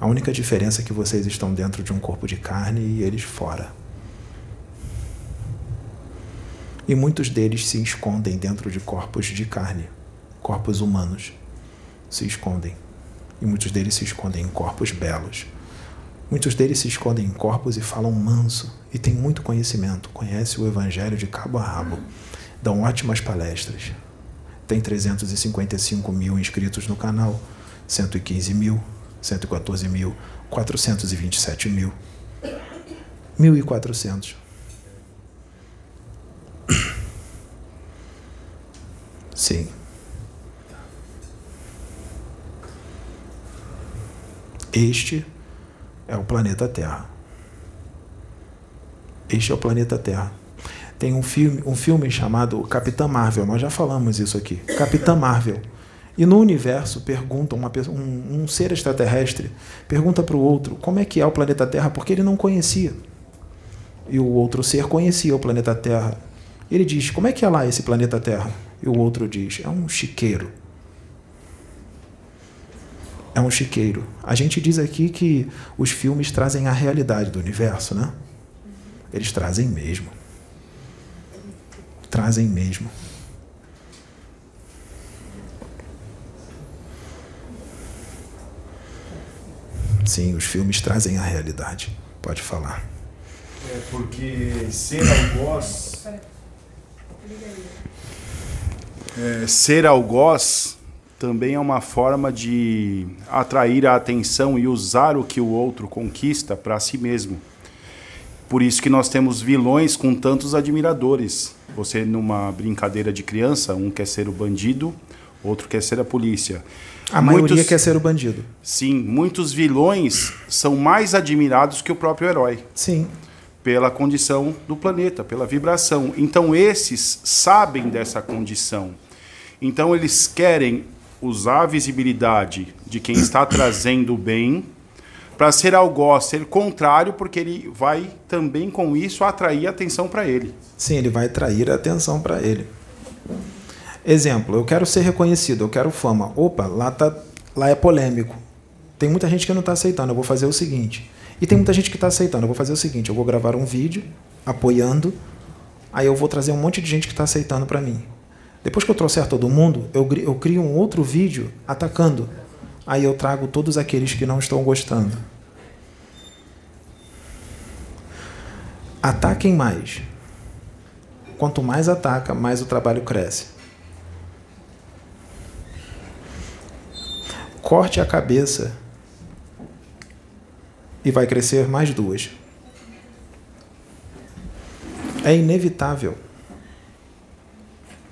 A única diferença é que vocês estão dentro de um corpo de carne e eles fora. E muitos deles se escondem dentro de corpos de carne, corpos humanos. Se escondem. E muitos deles se escondem em corpos belos. Muitos deles se escondem em corpos e falam manso e têm muito conhecimento, conhecem o evangelho de cabo a rabo, dão ótimas palestras. Tem 355 mil inscritos no canal, 115 mil 114 mil, 427 mil, 1.400. Sim. Este é o planeta Terra. Este é o planeta Terra. Tem um filme, um filme chamado Capitã Marvel, nós já falamos isso aqui. Capitã Marvel e no universo pergunta uma, um, um ser extraterrestre pergunta para o outro como é que é o planeta Terra porque ele não conhecia. E o outro ser conhecia o planeta Terra. Ele diz: Como é que é lá esse planeta Terra? E o outro diz: É um chiqueiro. É um chiqueiro. A gente diz aqui que os filmes trazem a realidade do universo, né? Eles trazem mesmo. Trazem mesmo. Sim, os filmes trazem a realidade. Pode falar. É porque ser algoz. É, ser algoz também é uma forma de atrair a atenção e usar o que o outro conquista para si mesmo. Por isso que nós temos vilões com tantos admiradores. Você, numa brincadeira de criança, um quer ser o bandido, outro quer ser a polícia. A maioria quer ser o bandido. Sim, muitos vilões são mais admirados que o próprio herói. Sim. Pela condição do planeta, pela vibração. Então, esses sabem dessa condição. Então, eles querem usar a visibilidade de quem está trazendo o bem para ser algoz, ser contrário, porque ele vai também com isso atrair atenção para ele. Sim, ele vai atrair atenção para ele. Exemplo, eu quero ser reconhecido, eu quero fama. Opa, lá, tá, lá é polêmico. Tem muita gente que não está aceitando. Eu vou fazer o seguinte. E tem muita gente que está aceitando. Eu vou fazer o seguinte: eu vou gravar um vídeo apoiando. Aí eu vou trazer um monte de gente que está aceitando para mim. Depois que eu trouxer todo mundo, eu, eu crio um outro vídeo atacando. Aí eu trago todos aqueles que não estão gostando. Ataquem mais. Quanto mais ataca, mais o trabalho cresce. Corte a cabeça e vai crescer mais duas. É inevitável.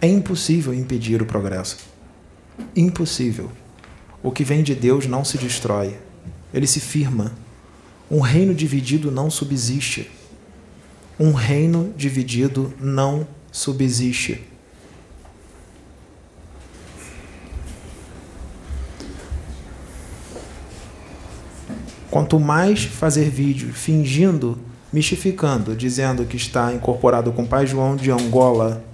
É impossível impedir o progresso. Impossível. O que vem de Deus não se destrói, ele se firma. Um reino dividido não subsiste. Um reino dividido não subsiste. Quanto mais fazer vídeo fingindo, mistificando, dizendo que está incorporado com Pai João de Angola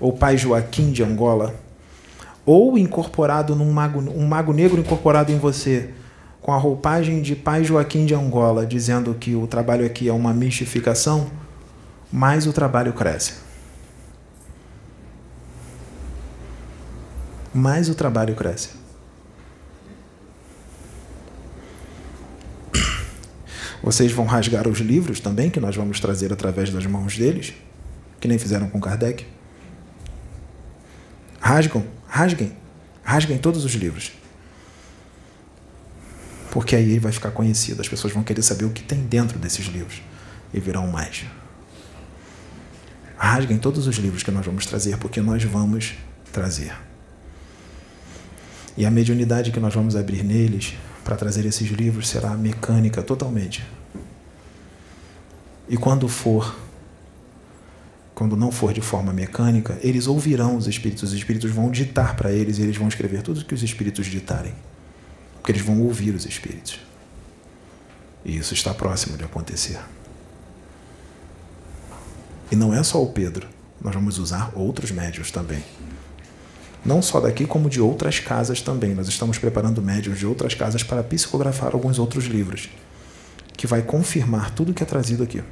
ou Pai Joaquim de Angola, ou incorporado num mago, um mago negro incorporado em você, com a roupagem de Pai Joaquim de Angola, dizendo que o trabalho aqui é uma mistificação, mais o trabalho cresce. Mais o trabalho cresce. Vocês vão rasgar os livros também, que nós vamos trazer através das mãos deles, que nem fizeram com Kardec. Rasgam, rasguem, rasguem todos os livros. Porque aí vai ficar conhecido, as pessoas vão querer saber o que tem dentro desses livros e virão mais. Rasguem todos os livros que nós vamos trazer, porque nós vamos trazer. E a mediunidade que nós vamos abrir neles para trazer esses livros será mecânica totalmente. E quando for, quando não for de forma mecânica, eles ouvirão os espíritos, os espíritos vão ditar para eles e eles vão escrever tudo o que os espíritos ditarem. Porque eles vão ouvir os espíritos. E isso está próximo de acontecer. E não é só o Pedro, nós vamos usar outros médios também. Não só daqui, como de outras casas também. Nós estamos preparando médios de outras casas para psicografar alguns outros livros, que vai confirmar tudo que é trazido aqui.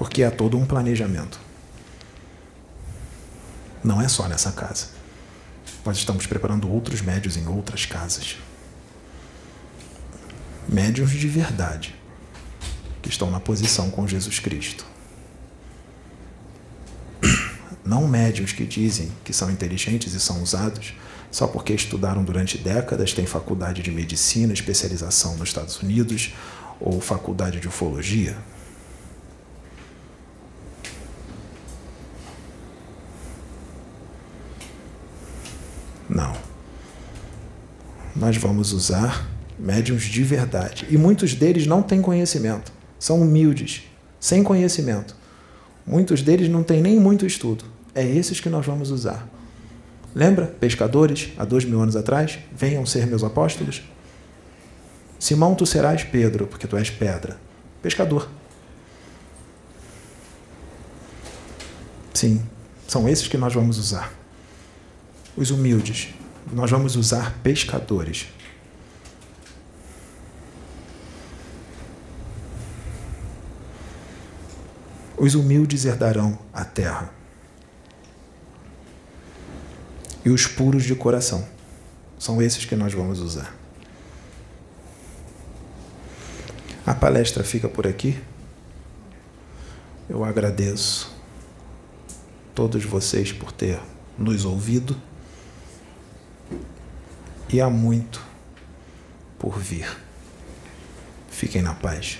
Porque é todo um planejamento. Não é só nessa casa. Nós estamos preparando outros médios em outras casas. Médios de verdade, que estão na posição com Jesus Cristo não médios que dizem que são inteligentes e são usados só porque estudaram durante décadas, têm faculdade de medicina, especialização nos Estados Unidos ou faculdade de ufologia. Não. Nós vamos usar médiums de verdade. E muitos deles não têm conhecimento. São humildes, sem conhecimento. Muitos deles não têm nem muito estudo. É esses que nós vamos usar. Lembra, pescadores, há dois mil anos atrás? Venham ser meus apóstolos. Simão, tu serás Pedro, porque tu és pedra. Pescador. Sim, são esses que nós vamos usar. Os humildes. Nós vamos usar pescadores. Os humildes herdarão a terra. E os puros de coração. São esses que nós vamos usar. A palestra fica por aqui. Eu agradeço todos vocês por ter nos ouvido e há muito por vir. Fiquem na paz.